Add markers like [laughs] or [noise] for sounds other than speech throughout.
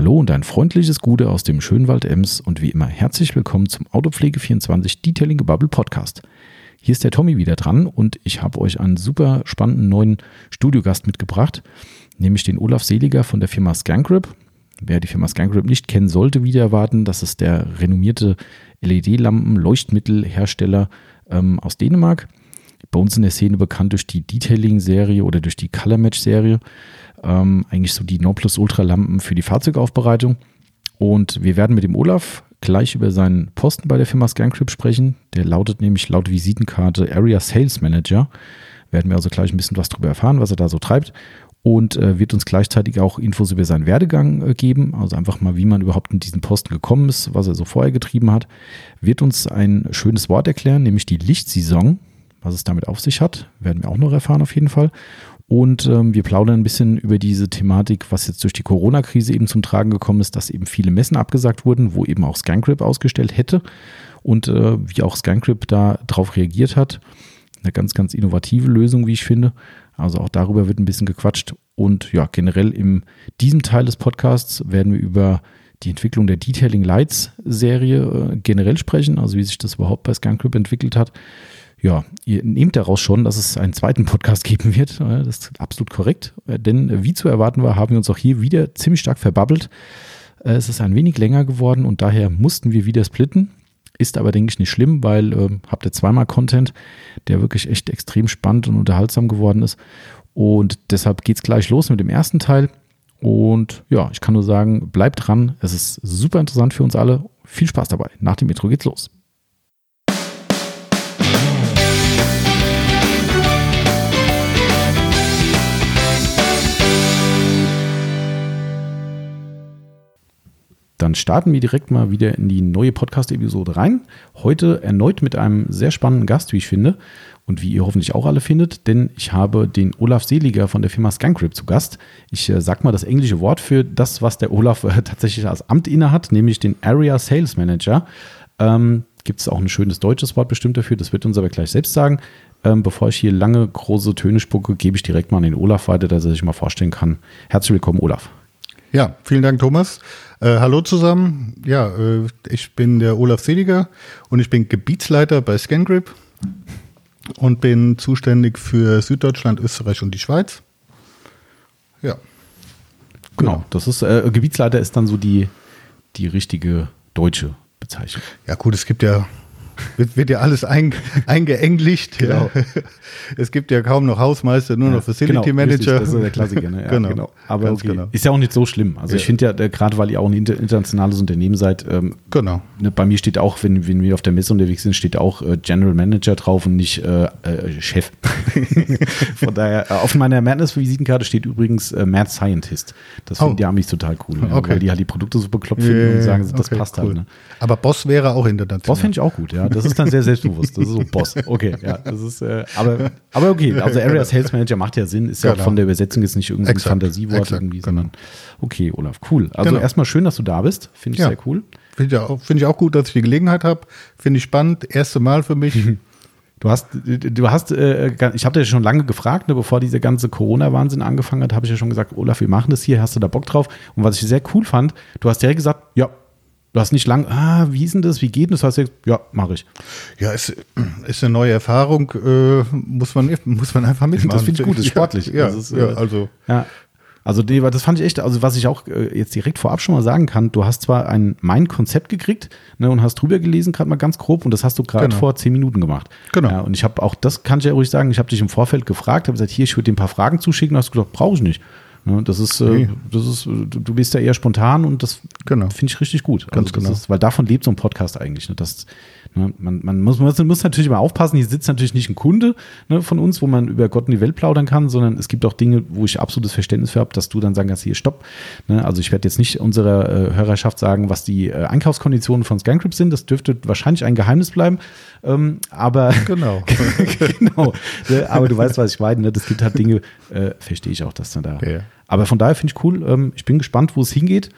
Hallo und ein freundliches Gute aus dem Schönwald Ems und wie immer herzlich willkommen zum Autopflege24 Detailing Bubble Podcast. Hier ist der Tommy wieder dran und ich habe euch einen super spannenden neuen Studiogast mitgebracht, nämlich den Olaf Seliger von der Firma Scangrip. Wer die Firma Scangrip nicht kennen sollte, wieder erwarten, das ist der renommierte LED-Lampen-Leuchtmittelhersteller ähm, aus Dänemark. Bei uns in der Szene bekannt durch die Detailing-Serie oder durch die Color Match-Serie ähm, eigentlich so die Nonplusultra-Lampen für die Fahrzeugaufbereitung. Und wir werden mit dem Olaf gleich über seinen Posten bei der Firma Scancrip sprechen. Der lautet nämlich laut Visitenkarte Area Sales Manager. Werden wir also gleich ein bisschen was darüber erfahren, was er da so treibt. Und äh, wird uns gleichzeitig auch Infos über seinen Werdegang äh, geben. Also einfach mal, wie man überhaupt in diesen Posten gekommen ist, was er so vorher getrieben hat. Wird uns ein schönes Wort erklären, nämlich die Lichtsaison. Was es damit auf sich hat, werden wir auch noch erfahren auf jeden Fall. Und ähm, wir plaudern ein bisschen über diese Thematik, was jetzt durch die Corona-Krise eben zum Tragen gekommen ist, dass eben viele Messen abgesagt wurden, wo eben auch Scancrip ausgestellt hätte und äh, wie auch Scancrip da drauf reagiert hat. Eine ganz, ganz innovative Lösung, wie ich finde. Also auch darüber wird ein bisschen gequatscht. Und ja, generell in diesem Teil des Podcasts werden wir über die Entwicklung der Detailing Lights Serie äh, generell sprechen, also wie sich das überhaupt bei Scancrip entwickelt hat ja, ihr nehmt daraus schon, dass es einen zweiten Podcast geben wird. Das ist absolut korrekt. Äh, denn äh, wie zu erwarten war, haben wir uns auch hier wieder ziemlich stark verbabbelt. Äh, es ist ein wenig länger geworden und daher mussten wir wieder splitten. Ist aber, denke ich, nicht schlimm, weil äh, habt ihr zweimal Content, der wirklich echt extrem spannend und unterhaltsam geworden ist. Und deshalb geht es gleich los mit dem ersten Teil. Und ja, ich kann nur sagen, bleibt dran. Es ist super interessant für uns alle. Viel Spaß dabei. Nach dem Intro geht's los. Dann starten wir direkt mal wieder in die neue Podcast-Episode rein. Heute erneut mit einem sehr spannenden Gast, wie ich finde. Und wie ihr hoffentlich auch alle findet, denn ich habe den Olaf Seliger von der Firma Scancrip zu Gast. Ich äh, sag mal das englische Wort für das, was der Olaf äh, tatsächlich als Amt inne hat, nämlich den Area Sales Manager. Ähm, Gibt es auch ein schönes deutsches Wort bestimmt dafür, das wird uns aber gleich selbst sagen. Ähm, bevor ich hier lange große Töne spucke, gebe ich direkt mal an den Olaf weiter, dass er sich mal vorstellen kann. Herzlich willkommen, Olaf. Ja, vielen Dank, Thomas. Äh, hallo zusammen. Ja, äh, ich bin der Olaf Seliger und ich bin Gebietsleiter bei Scangrip und bin zuständig für Süddeutschland, Österreich und die Schweiz. Ja. Genau, das ist äh, Gebietsleiter ist dann so die, die richtige deutsche Bezeichnung. Ja, gut, es gibt ja wird, wird ja alles ein, eingeenglicht. Genau. Es gibt ja kaum noch Hausmeister, nur ja, noch Facility genau, Manager. Richtig, das ist der Klassiker. Ne? [laughs] Ja, genau. genau. Aber okay. genau. ist ja auch nicht so schlimm. Also ja. ich finde ja, gerade weil ihr auch ein internationales Unternehmen seid, ähm, genau. Ne, bei mir steht auch, wenn, wenn wir auf der Messe unterwegs sind, steht auch äh, General Manager drauf und nicht äh, äh, Chef. [laughs] Von daher, äh, auf meiner Madness-Visitenkarte steht übrigens äh, Mad Scientist. Das oh. finden die Amis total cool, ne? okay. weil die halt die Produkte super bekloppt finden und sagen, das okay, passt halt, cool. halt. Ne? Aber Boss wäre auch international. Boss finde ich auch gut, ja das ist dann sehr selbstbewusst. Das ist so Boss. Okay, ja, das ist, äh, aber, aber okay, also Area Sales Manager macht ja Sinn, ist ja genau. von der Übersetzung jetzt nicht irgendwie ein Fantasiewort exakt, irgendwie, sondern okay, Olaf, cool. Also genau. erstmal schön, dass du da bist, finde ich ja. sehr cool. Finde ich, auch, find ich auch gut, dass ich die Gelegenheit habe. Finde ich spannend, erste Mal für mich. Du hast, du hast, äh, ich habe dir schon lange gefragt, ne, bevor dieser ganze Corona-Wahnsinn angefangen hat, habe ich ja schon gesagt, Olaf, wir machen das hier, hast du da Bock drauf? Und was ich sehr cool fand, du hast direkt gesagt, ja, Du hast nicht lang, ah, wie ist denn das, wie geht das? Du hast gesagt, ja, mache ich. Ja, es ist eine neue Erfahrung, äh, muss, man, muss man einfach mitmachen. Das finde ich gut, das ist sportlich. Ja, das ist, ja, äh, also. Ja. Also das fand ich echt, also was ich auch äh, jetzt direkt vorab schon mal sagen kann, du hast zwar ein mein Konzept gekriegt ne, und hast drüber gelesen, gerade mal ganz grob, und das hast du gerade genau. vor zehn Minuten gemacht. Genau. Ja, und ich habe auch, das kann ich ja ruhig sagen, ich habe dich im Vorfeld gefragt, habe gesagt, hier, ich würde dir ein paar Fragen zuschicken, hast du gesagt, brauche ich nicht. Ne, das ist, okay. äh, das ist, du bist ja eher spontan und das genau. finde ich richtig gut. Ganz also genau. Ist, weil davon lebt so ein Podcast eigentlich. Ne? Das, Ne, man, man, muss, man muss natürlich immer aufpassen, hier sitzt natürlich nicht ein Kunde ne, von uns, wo man über Gott und die Welt plaudern kann, sondern es gibt auch Dinge, wo ich absolutes Verständnis für habe, dass du dann sagen kannst, hier stopp. Ne, also ich werde jetzt nicht unserer äh, Hörerschaft sagen, was die äh, Einkaufskonditionen von Scancrip sind. Das dürfte wahrscheinlich ein Geheimnis bleiben. Ähm, aber [laughs] genau. [laughs] genau. Ne, aber du weißt, was ich meine. Ne? Das gibt halt Dinge, äh, verstehe ich auch, dass dann da. Ja. Aber von daher finde ich cool. Ähm, ich bin gespannt, wo es hingeht.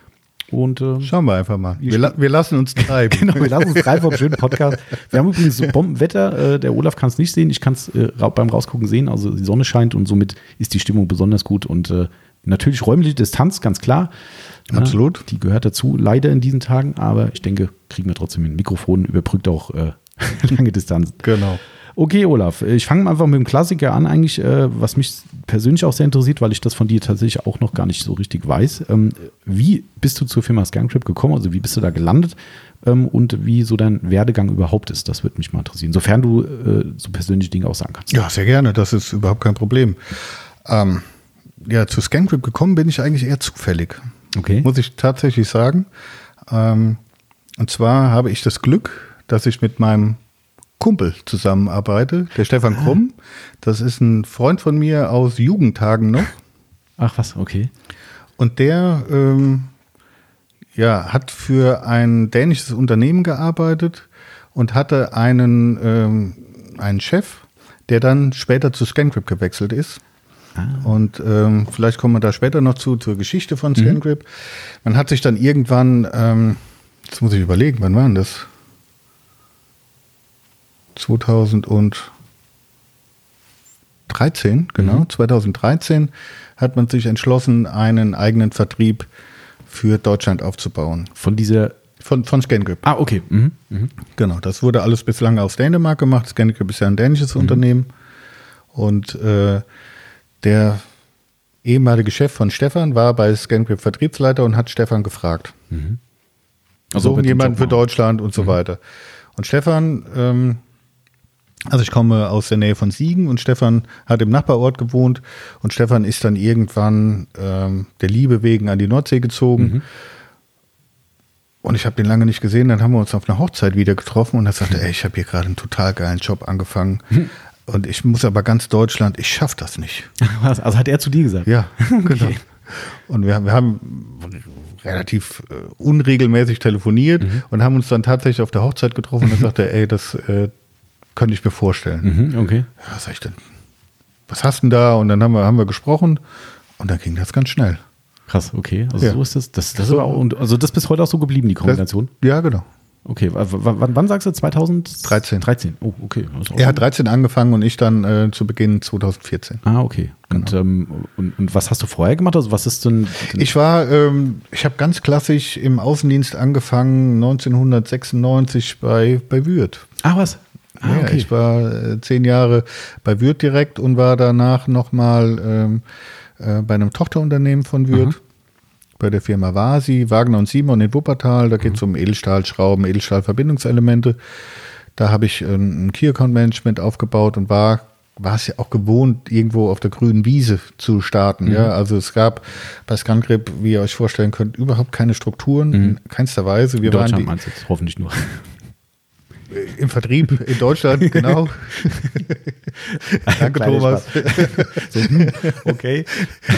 Und, ähm, Schauen wir einfach mal. Wir, la wir lassen uns treiben. [laughs] genau, wir lassen uns treiben vom schönen Podcast. Wir haben übrigens so Bombenwetter. Äh, der Olaf kann es nicht sehen. Ich kann es äh, beim Rausgucken sehen. Also die Sonne scheint und somit ist die Stimmung besonders gut. Und äh, natürlich räumliche Distanz, ganz klar. Absolut. Die gehört dazu, leider in diesen Tagen, aber ich denke, kriegen wir trotzdem ein Mikrofon, überbrückt auch äh, [laughs] lange Distanzen. Genau. Okay, Olaf, ich fange einfach mit dem Klassiker an, eigentlich, äh, was mich persönlich auch sehr interessiert, weil ich das von dir tatsächlich auch noch gar nicht so richtig weiß. Ähm, wie bist du zur Firma ScanCrypt gekommen? Also wie bist du da gelandet? Ähm, und wie so dein Werdegang überhaupt ist, das würde mich mal interessieren. Sofern du äh, so persönliche Dinge auch sagen kannst. Ja, sehr gerne, das ist überhaupt kein Problem. Ähm, ja, zu ScanCrypt gekommen bin ich eigentlich eher zufällig. Okay. Muss ich tatsächlich sagen. Ähm, und zwar habe ich das Glück, dass ich mit meinem Kumpel zusammenarbeite, der Stefan Ah. Krumm. Das ist ein Freund von mir aus Jugendtagen noch. Ach was, okay. Und der ähm, ja, hat für ein dänisches Unternehmen gearbeitet und hatte einen, ähm, einen Chef, der dann später zu ScanCrypt gewechselt ist. Und ähm, vielleicht kommen wir da später noch zu, zur Geschichte von ScanCrypt. Man hat sich dann irgendwann, ähm, jetzt muss ich überlegen, wann war denn das? 2013, genau, 2013 hat man sich entschlossen, einen eigenen Vertrieb für Deutschland aufzubauen. Von dieser. Von, von ScanCrypt. Ah, okay. Mhm. Mhm. Genau, das wurde alles bislang aus Dänemark gemacht. ScanCrypt ist ja ein dänisches Unternehmen. Und äh, der ehemalige Chef von Stefan war bei ScanCrypt Vertriebsleiter und hat Stefan gefragt. Also suchen jemanden für. Deutschland und so weiter. Und Stefan, ähm, also ich komme aus der Nähe von Siegen und Stefan hat im Nachbarort gewohnt und Stefan ist dann irgendwann ähm, der Liebe wegen an die Nordsee gezogen. Und ich habe den lange nicht gesehen, dann haben wir uns auf einer Hochzeit wieder getroffen und er sagte, ey, ich habe hier gerade einen total geilen Job angefangen und ich muss aber ganz Deutschland, ich schaffe das nicht. [laughs] Was? Also hat er zu dir gesagt? Ja, [laughs] genau. Und wir, wir haben relativ äh, unregelmäßig telefoniert und haben uns dann tatsächlich auf der Hochzeit getroffen und er sagte, ey, das äh, könnte ich mir vorstellen. Mhm, okay. Ja, was sag ich denn? Was hast du denn da? Und dann haben wir, haben wir gesprochen und dann ging das ganz schnell. Krass, okay. Also Ja. so ist das. Das, das ist aber auch, also das ist bis heute auch so geblieben, die Kombination. Das, ja, genau. Okay, wann, wann sagst du 2013? 13. Oh, okay. Er hat schon- 13 angefangen und ich dann äh, zu Beginn 2014. Ah, okay. Und, ähm, und, und was hast du vorher gemacht? Also was ist denn? Ich war, ähm, ich habe ganz klassisch im Außendienst angefangen, 1996 bei, bei Würth. ah, was? Ah, Ja, ich war äh, zehn Jahre bei Würth direkt und war danach nochmal ähm, äh, bei einem Tochterunternehmen von Würth, bei der Firma Vasi, Wagner und Simon in Wuppertal. Da geht es um Edelstahlschrauben, Edelstahlverbindungselemente. Da habe ich äh, ein Key Account Management aufgebaut und war war es ja auch gewohnt, irgendwo auf der grünen Wiese zu starten. Ja, also es gab bei ScanGrip, wie ihr euch vorstellen könnt, überhaupt keine Strukturen, in keinster Weise. Wir In waren Deutschland die, meinst du jetzt hoffentlich nur. Im Vertrieb in Deutschland, [laughs] genau. Danke, Thomas. Hm, okay.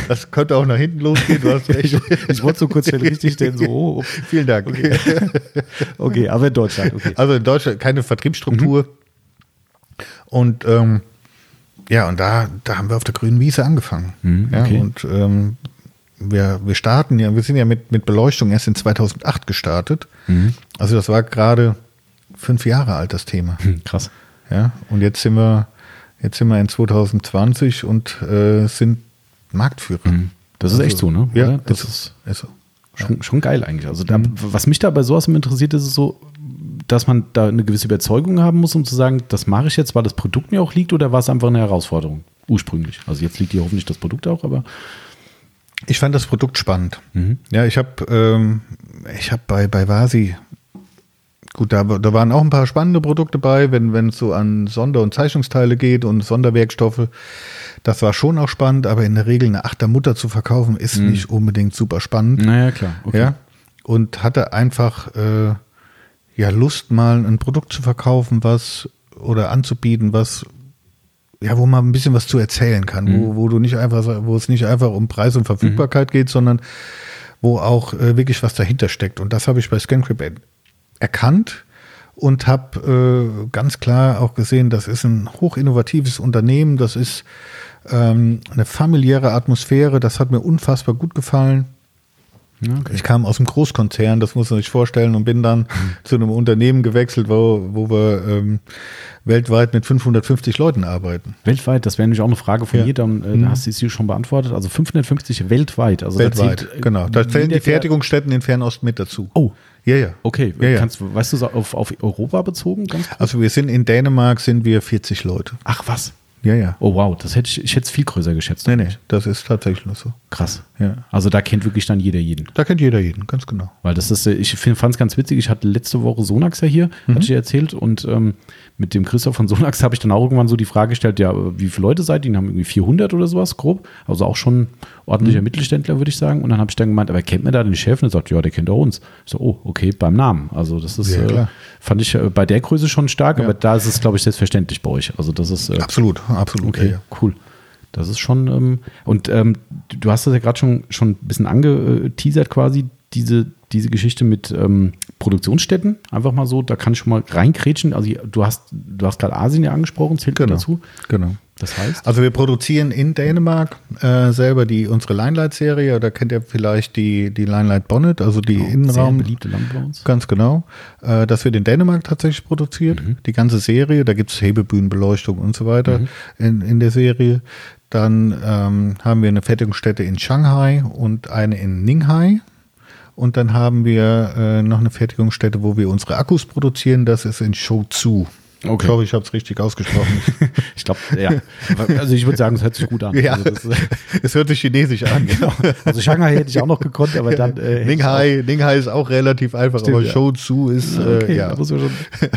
Das könnte auch nach hinten losgehen, du hast recht. Ich wollte so kurz richtig stellen, so, oh, Vielen Dank. okay, aber in Deutschland, okay. Also in Deutschland keine Vertriebsstruktur. Und ähm, ja, und da, da haben wir auf der grünen Wiese angefangen. Mhm, okay. ja, und ähm, wir, wir starten ja, wir sind ja mit, mit Beleuchtung erst in 2008 gestartet. Mhm. Also das war gerade fünf Jahre alt, das Thema. Hm, krass. Ja, und jetzt sind wir, jetzt sind wir in 2020 und äh, sind Marktführer. Das ist echt so, ne? Ja, Oder? das ist, ist so. ist so. schon, schon geil eigentlich. Also da, was mich da bei sowas immer interessiert, ist es so, dass man da eine gewisse Überzeugung haben muss, um zu sagen, das mache ich jetzt, weil das Produkt mir auch liegt, oder war es einfach eine Herausforderung? Ursprünglich. Also jetzt liegt dir hoffentlich das Produkt auch, aber Ich fand das Produkt spannend. Mhm. Ja, ich habe ähm, ich hab bei, bei Vasi, gut, da, da waren auch ein paar spannende Produkte bei, wenn wenn es so an Sonder- und Zeichnungsteile geht und Sonderwerkstoffe. Das war schon auch spannend, aber in der Regel eine Achtermutter zu verkaufen, ist nicht unbedingt super spannend. naja, klar. Mhm. Okay. Ja, und hatte einfach äh, ja Lust, mal ein Produkt zu verkaufen, was oder anzubieten, was ja, wo man ein bisschen was zu erzählen kann, Mhm. wo, wo du nicht einfach, wo es nicht einfach um Preis und Verfügbarkeit geht, sondern wo auch äh, wirklich was dahinter steckt. Und das habe ich bei ScanCrip erkannt und habe äh, ganz klar auch gesehen, das ist ein hochinnovatives Unternehmen, das ist ähm, eine familiäre Atmosphäre, das hat mir unfassbar gut gefallen. Ich kam aus einem Großkonzern, das muss man sich vorstellen, und bin dann mhm. zu einem Unternehmen gewechselt, wo, wo wir ähm, weltweit mit 550 Leuten arbeiten. Weltweit, das wäre nämlich auch eine Frage von ja. mir, dann äh, mhm. hast du sie schon beantwortet. Also 550 weltweit. Also weltweit, da zählt, genau. Da zählen die Fertigungsstätten in Fernost mit dazu. Oh. Ja, ja. Okay, ja, ja. Kannst, weißt du, auf, auf Europa bezogen? also wir sind in Dänemark sind wir 40 Leute. Ach was? Ja, ja. Oh wow, das hätte ich, ich hätte es viel größer geschätzt. Nee, nee, das ist tatsächlich nur so. Krass. Ja. Also da kennt wirklich dann jeder jeden. Da kennt jeder jeden, ganz genau. Weil das ist, äh, ich fand es ganz witzig, ich hatte letzte Woche Sonax ja hier, mhm. hatte ich erzählt und ähm, mit dem Christoph von Sonax habe ich dann auch irgendwann so die Frage gestellt, ja, wie viele Leute seid ihr? Die haben irgendwie 400 oder sowas, grob. Also auch schon ordentlicher mhm. Mittelständler, würde ich sagen. Und dann habe ich dann gemeint, aber kennt mir da den Chef? Und er sagt, ja, der kennt auch uns. Ich so, oh, okay, beim Namen. Also das ist, ja, äh, fand ich äh, bei der Größe schon stark, ja. aber da ist es, glaube ich, selbstverständlich bei euch. Also das ist. Äh, absolut, absolut. Okay, ja, cool. Das ist schon, ähm, und ähm, du hast das ja gerade schon, schon ein bisschen angeteasert quasi, diese, diese Geschichte mit ähm, Produktionsstätten, einfach mal so, da kann ich schon mal reinkrätschen. Also du hast, du hast gerade Asien ja angesprochen, zählt genau, dazu. Genau. Das heißt? Also wir produzieren in Dänemark äh, selber die unsere Limelight-Serie, da kennt ihr vielleicht die, die Limelight Bonnet, also die genau, Innenraum. Sehr beliebte Lampe bei uns. Ganz genau. Äh, das wird in Dänemark tatsächlich produziert. Mhm. Die ganze Serie, da gibt es Hebebühnenbeleuchtung und so weiter mhm. in, in der Serie. Dann ähm, haben wir eine Fertigungsstätte in Shanghai und eine in Ninghai. Und dann haben wir äh, noch eine Fertigungsstätte, wo wir unsere Akkus produzieren. Das ist in Shouzu. Okay. Ich hoffe, ich habe es richtig ausgesprochen. [laughs] ich glaube, ja. Also ich würde sagen, es hört sich gut an. Ja, also das, es hört sich chinesisch an. [laughs] Genau. Also Shanghai hätte ich auch noch gekonnt, aber dann. Äh, Ninghai, Ninghai ist auch relativ einfach, Stimmt, aber ja. Shouzu ist. Äh, okay, ja. Schon,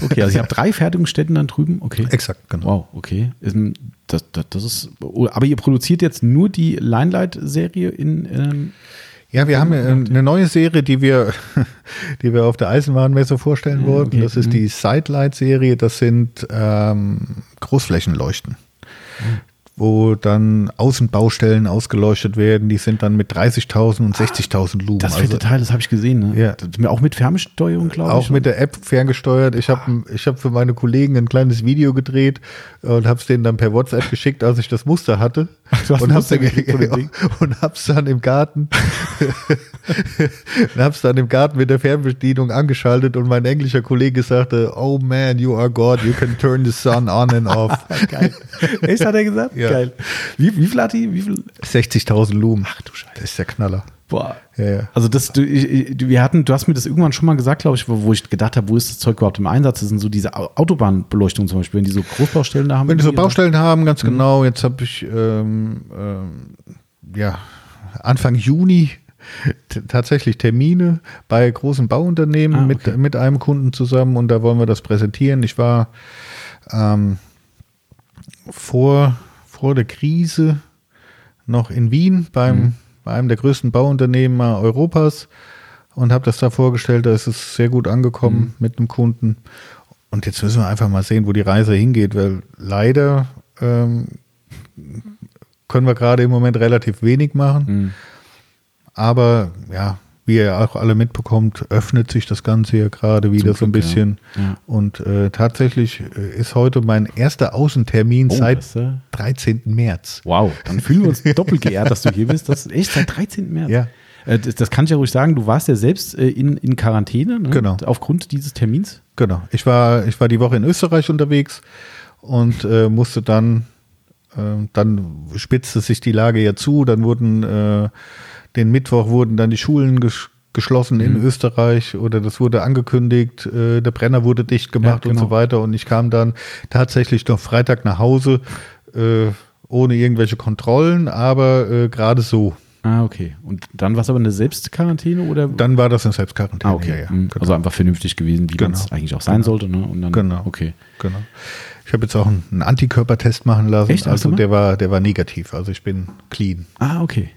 okay, also ich habe drei Fertigungsstätten dann drüben. Okay. Exakt, genau. Wow, okay. Das, das, das ist. Aber ihr produziert jetzt nur die Limelight-Serie in. Ähm, ja, wir haben eine neue Serie, die wir, [laughs] die wir auf der Eisenbahnmesse vorstellen mhm, wollten. Okay. Das ist die mhm. Sidelight-Serie. Das sind ähm, Großflächenleuchten. Wo dann Außenbaustellen ausgeleuchtet werden. Die sind dann mit 30.000 und 60.000 Lumen. Das fette also, Teil, das habe ich gesehen. Ne? Ja. Auch mit Fernsteuerung, glaube ich. Auch mit der App ferngesteuert. Ich habe ich hab für meine Kollegen ein kleines Video gedreht und habe es denen dann per WhatsApp geschickt, als ich das Muster hatte. [laughs] und habe es [laughs] dann im Garten [laughs] und hab's dann im Garten mit der Fernbedienung angeschaltet und mein englischer Kollege sagte, oh man, you are God, you can turn the sun on and off. Geil. Echt, hat er gesagt? Ja. Geil. Wie, wie viel hat die? Wie viel? 60.000 Lumen. Ach du Scheiße. Das ist der Knaller. Boah. Ja, ja. Also das, du, wir hatten, du hast mir das irgendwann schon mal gesagt, glaube ich, wo, wo, ich gedacht habe, wo ist das Zeug überhaupt im Einsatz? Das sind so diese Autobahnbeleuchtung zum Beispiel, wenn die so Großbaustellen da haben. Wenn die so Baustellen oder? haben, ganz mhm. genau. Jetzt habe ich ähm, ähm, ja Anfang Juni tatsächlich Termine bei großen Bauunternehmen ah, okay. mit, mit einem Kunden zusammen und da wollen wir das präsentieren. Ich war ähm, vor, vor der Krise noch in Wien beim, mhm. bei einem der größten Bauunternehmen Europas und habe das da vorgestellt. Da ist es sehr gut angekommen mhm. mit einem Kunden. Und jetzt müssen wir einfach mal sehen, wo die Reise hingeht, weil leider ähm, können wir gerade im Moment relativ wenig machen. Mhm. Aber ja, wie ihr auch alle mitbekommt, öffnet sich das Ganze hier gerade wieder Zum so ein Glück, bisschen. Ja. Ja. Und äh, tatsächlich äh, ist heute mein erster Außentermin oh, seit 13. März. Wow, dann fühlen wir uns [laughs] doppelt geehrt, dass du hier bist. Das ist echt seit 13. März. Ja. Äh, das, das, kann ich ja ruhig sagen, du warst ja selbst äh, in, in Quarantäne ne? genau. aufgrund dieses Termins. Genau. Ich war, ich war die Woche in Österreich unterwegs und musste dann, dann spitzte sich die Lage ja zu, dann wurden den Mittwoch wurden dann die Schulen ges geschlossen in mhm. Österreich oder das wurde angekündigt, äh, der Brenner wurde dicht gemacht ja, genau. und so weiter. Und ich kam dann tatsächlich noch Freitag nach Hause, äh, ohne irgendwelche Kontrollen, aber äh, gerade so. Ah, okay. Und dann war es aber eine Selbstquarantäne oder? Dann war das eine Selbstquarantäne. Ah, okay. Ja, ja. Mhm. Also einfach vernünftig gewesen, wie genau. es eigentlich auch sein genau. sollte. Ne? Und dann, genau. Okay. Genau. Ich habe jetzt auch einen Antikörpertest machen lassen. Echt? Also der war, der war negativ. Also ich bin clean. Ah, okay.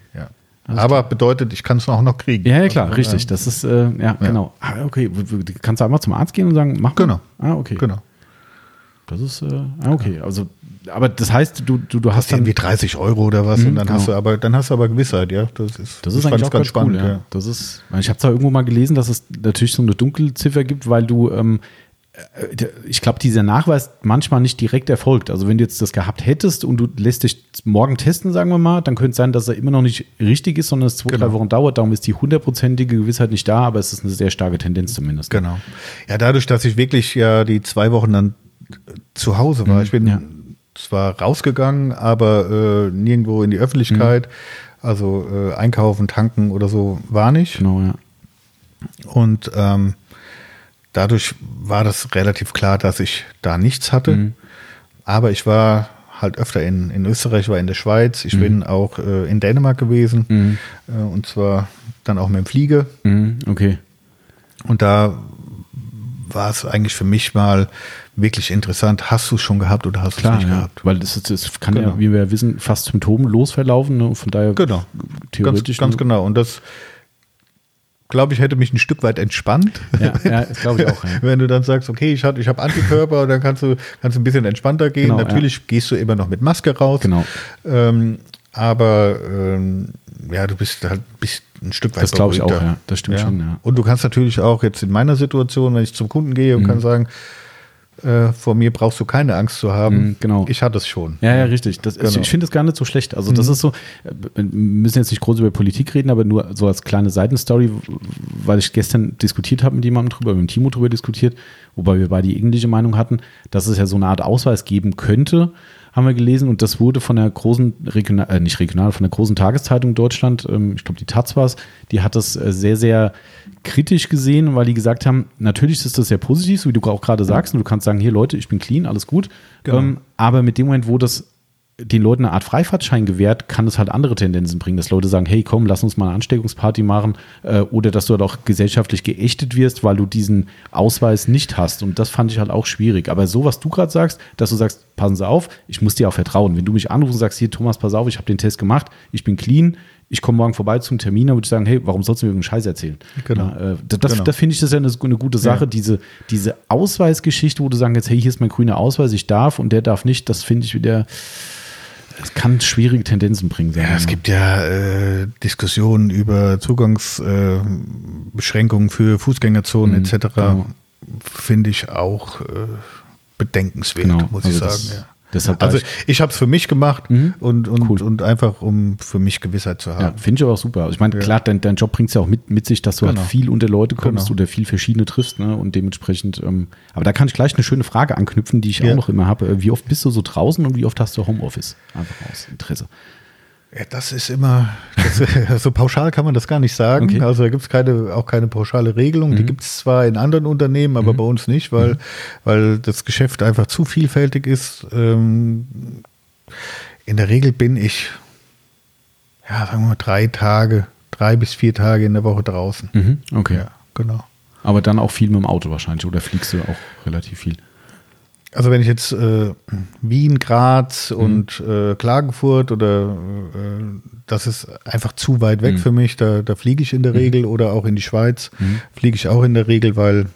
Alles aber bedeutet, ich kann es auch noch kriegen. Ja, ja klar, also, richtig. Das ist, äh, ja, ja, genau. Ah, okay, kannst du einmal zum Arzt gehen und sagen, mach mal. Genau. Ah, okay. Genau. Das ist, äh, ah, okay. Also, aber das heißt, du, du, du hast dann. irgendwie 30 Euro oder was mhm, und dann genau. hast du aber, dann hast du aber Gewissheit, ja. Das ist, das ist eigentlich auch ganz spannend, cool, ja. Das ist, ich habe zwar irgendwo mal gelesen, dass es natürlich so eine Dunkelziffer gibt, weil du, ähm, äh, ich glaube, dieser Nachweis manchmal nicht direkt erfolgt. Also wenn du jetzt das gehabt hättest und du lässt dich morgen testen, sagen wir mal, dann könnte es sein, dass er immer noch nicht richtig ist, sondern es zwei, genau. drei Wochen dauert. Darum ist die hundertprozentige Gewissheit nicht da, aber es ist eine sehr starke Tendenz zumindest. Genau. Ja, dadurch, dass ich wirklich ja die zwei Wochen dann zu Hause war. Mhm, ich bin ja. zwar rausgegangen, aber äh, nirgendwo in die Öffentlichkeit. Mhm. Also äh, einkaufen, tanken oder so war nicht. Genau, ja. Und ähm, dadurch war das relativ klar, dass ich da nichts hatte. Mhm. Aber ich war halt öfter in, in Österreich, war in der Schweiz. Ich mhm. bin auch äh, in Dänemark gewesen. Mhm. Äh, und zwar dann auch mit dem Flieger. Mhm. Okay. Und da war es eigentlich für mich mal wirklich interessant. Hast du es schon gehabt oder hast du es nicht ja, gehabt? Weil das, das kann genau. ja, wie wir wissen, fast symptomlos verlaufen. Ne? Von daher genau. theoretisch. Ganz, ganz genau. Und das glaube ich, hätte mich ein Stück weit entspannt. Ja, ja glaube ich auch. Ja. [laughs] Wenn du dann sagst, okay, ich habe ich hab Antikörper, [laughs] dann kannst du, kannst du ein bisschen entspannter gehen. Genau, Natürlich ja. gehst du immer noch mit Maske raus. Genau. Ähm, aber ähm, ja, du bist halt bist ein Stück weit Das glaube ich auch, ja. Das stimmt ja. schon, ja. Und du kannst natürlich auch jetzt in meiner Situation, wenn ich zum Kunden gehe und mhm. kann sagen, äh, vor mir brauchst du keine Angst zu haben. Mhm, genau. Ich hatte es schon. Ja, ja, richtig. Das, genau. Ich, ich finde das gar nicht so schlecht. Also, das mhm. ist so, wir müssen jetzt nicht groß über Politik reden, aber nur so als kleine Seitenstory, weil ich gestern diskutiert habe mit jemandem drüber, mit dem Timo drüber diskutiert, wobei wir beide die ähnliche Meinung hatten, dass es ja so eine Art Ausweis geben könnte, haben wir gelesen. Und das wurde von der großen, regional, äh, nicht regional, von der großen Tageszeitung Deutschland, ähm, ich glaube, die Taz war es, die hat das äh, sehr, sehr kritisch gesehen, weil die gesagt haben, natürlich ist das sehr positiv, so wie du auch gerade sagst. Und du kannst sagen, hier Leute, ich bin clean, alles gut. Genau. Ähm, aber mit dem Moment, wo das den Leuten eine Art Freifahrtschein gewährt, kann es halt andere Tendenzen bringen, dass Leute sagen, hey, komm, lass uns mal eine Ansteckungsparty machen äh, oder dass du halt auch gesellschaftlich geächtet wirst, weil du diesen Ausweis nicht hast und das fand ich halt auch schwierig. Aber so, was du gerade sagst, dass du sagst, passen Sie auf, ich muss dir auch vertrauen. Wenn du mich anrufst und sagst, hier, Thomas, pass auf, ich habe den Test gemacht, ich bin clean, ich komme morgen vorbei zum Termin, dann würde ich sagen, hey, warum sollst du mir irgendeinen Scheiß erzählen? Genau. Ja, äh, das, genau. das finde ich das ja eine, eine gute Sache, ja. diese, diese Ausweisgeschichte, wo du sagen jetzt, hey, hier ist mein grüner Ausweis, ich darf und der darf nicht, das finde ich wieder es kann schwierige Tendenzen bringen. Ja, es gibt ja äh, Diskussionen über Zugangsbeschränkungen äh, für Fußgängerzonen mhm, etc. Genau. Finde ich auch äh, bedenkenswert, genau, muss also ich sagen. Ja. Also ich, habe es für mich gemacht mhm. und, und, cool. und einfach, um für mich Gewissheit zu haben. Ja, finde ich aber auch super. Also ich meine, ja. klar, dein, dein Job bringt es ja auch mit, mit sich, dass du halt genau. halt viel unter Leute kommst genau. oder viel verschiedene triffst. Ne? Und dementsprechend, ähm, aber da kann ich gleich eine schöne Frage anknüpfen, die ich ja. auch noch immer habe. Wie oft bist du so draußen und wie oft hast du Homeoffice? Einfach aus Interesse. Ja, das ist immer, das, [laughs] so pauschal kann man das gar nicht sagen. Okay. Also da gibt es keine, auch keine pauschale Regelung. Mhm. Die gibt es zwar in anderen Unternehmen, aber mhm. bei uns nicht, weil, mhm. weil das Geschäft einfach zu vielfältig ist. Ähm, in der Regel bin ich, ja, sagen wir mal, drei Tage, drei bis vier Tage in der Woche draußen. Mhm. Okay. Ja, genau. Aber dann auch viel mit dem Auto wahrscheinlich oder fliegst du auch relativ viel? Also wenn ich jetzt äh, Wien, Graz mhm. und äh, Klagenfurt oder äh, das ist einfach zu weit weg mhm. für mich, da, da fliege ich in der mhm. Regel oder auch in die Schweiz mhm. fliege ich auch in der Regel, weil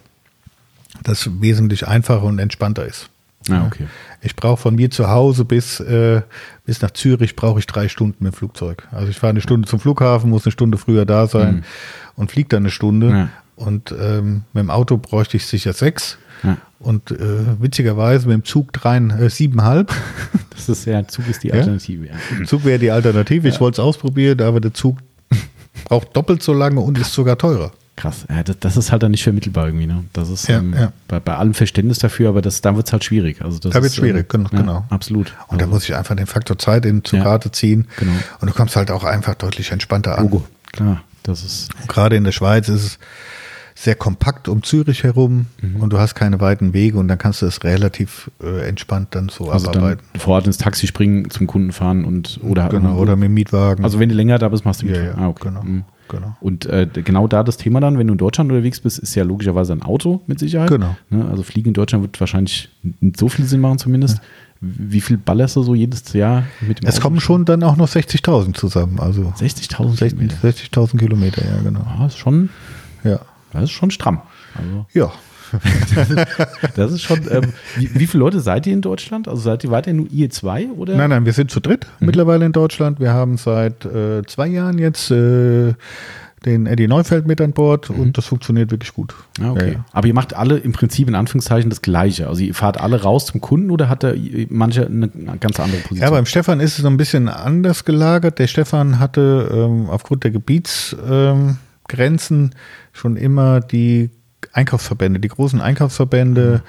das wesentlich einfacher und entspannter ist. Ah, okay. Ich brauche von mir zu Hause bis, äh, bis nach Zürich brauche ich drei Stunden mit dem Flugzeug. Also ich fahre eine Stunde zum Flughafen, muss eine Stunde früher da sein mhm. und fliege dann eine Stunde. Ja. Und ähm, mit dem Auto bräuchte ich sicher sechs. Ja. Und äh, witzigerweise mit dem Zug drei, äh, siebenhalb. [laughs] Das ist ja, Zug ist die Alternative. Ja? [laughs] Zug wäre die Alternative. Ich wollte es ausprobieren, aber der Zug [laughs] braucht doppelt so lange und ist sogar teurer. Krass, ja, das, das, ist halt dann nicht vermittelbar irgendwie. Ne? Das ist ja, ähm, ja. Bei, bei, allem Verständnis dafür, aber das, da wird es halt schwierig. Also das da wird es schwierig, ähm, genau. absolut. Und also, da muss ich einfach den Faktor Zeit in zu Rate ziehen. Genau. Und du kommst halt auch einfach deutlich entspannter an. Logo, klar. Das ist. Gerade in der Schweiz ist es sehr kompakt um Zürich herum mhm. und du hast keine weiten Wege und dann kannst du es relativ äh, entspannt dann so also abarbeiten. Dann vor Ort ins Taxi springen, zum Kunden fahren und oder genau, oder mit dem Mietwagen. Also wenn du länger da bist, machst du ja, ja, ah, okay. genau. Mhm. Genau. Und äh, genau da das Thema dann, wenn du in Deutschland unterwegs bist, ist ja logischerweise ein Auto mit Sicherheit. Genau. Ne? Also Fliegen in Deutschland wird wahrscheinlich nicht so viel Sinn machen zumindest. Ja. Wie viel ballerst du so jedes Jahr mit dem Es Auto kommen schon dann auch noch 60.000 zusammen. Also 60.000 Kilometer. 60.000 Kilometer, ja genau. Ah, ist schon, ja. Das ist schon stramm. Also, ja. [laughs] das ist schon. Ähm, wie, wie, viele Leute seid ihr in Deutschland? Also seid ihr weiterhin nur ihr zwei oder? Nein, nein, wir sind zu dritt mhm. mittlerweile in Deutschland. Wir haben seit äh, zwei Jahren jetzt äh, den Eddie Neufeld mit an Bord mhm. und das funktioniert wirklich gut. Ah, okay. Ja, Aber ihr macht alle im Prinzip in Anführungszeichen das Gleiche. Also ihr fahrt alle raus zum Kunden oder hat er manche eine ganz andere Position? Ja, beim Stefan ist es so ein bisschen anders gelagert. Der Stefan hatte ähm, aufgrund der Gebietsgrenzen ähm, schon immer die Einkaufsverbände, die großen Einkaufsverbände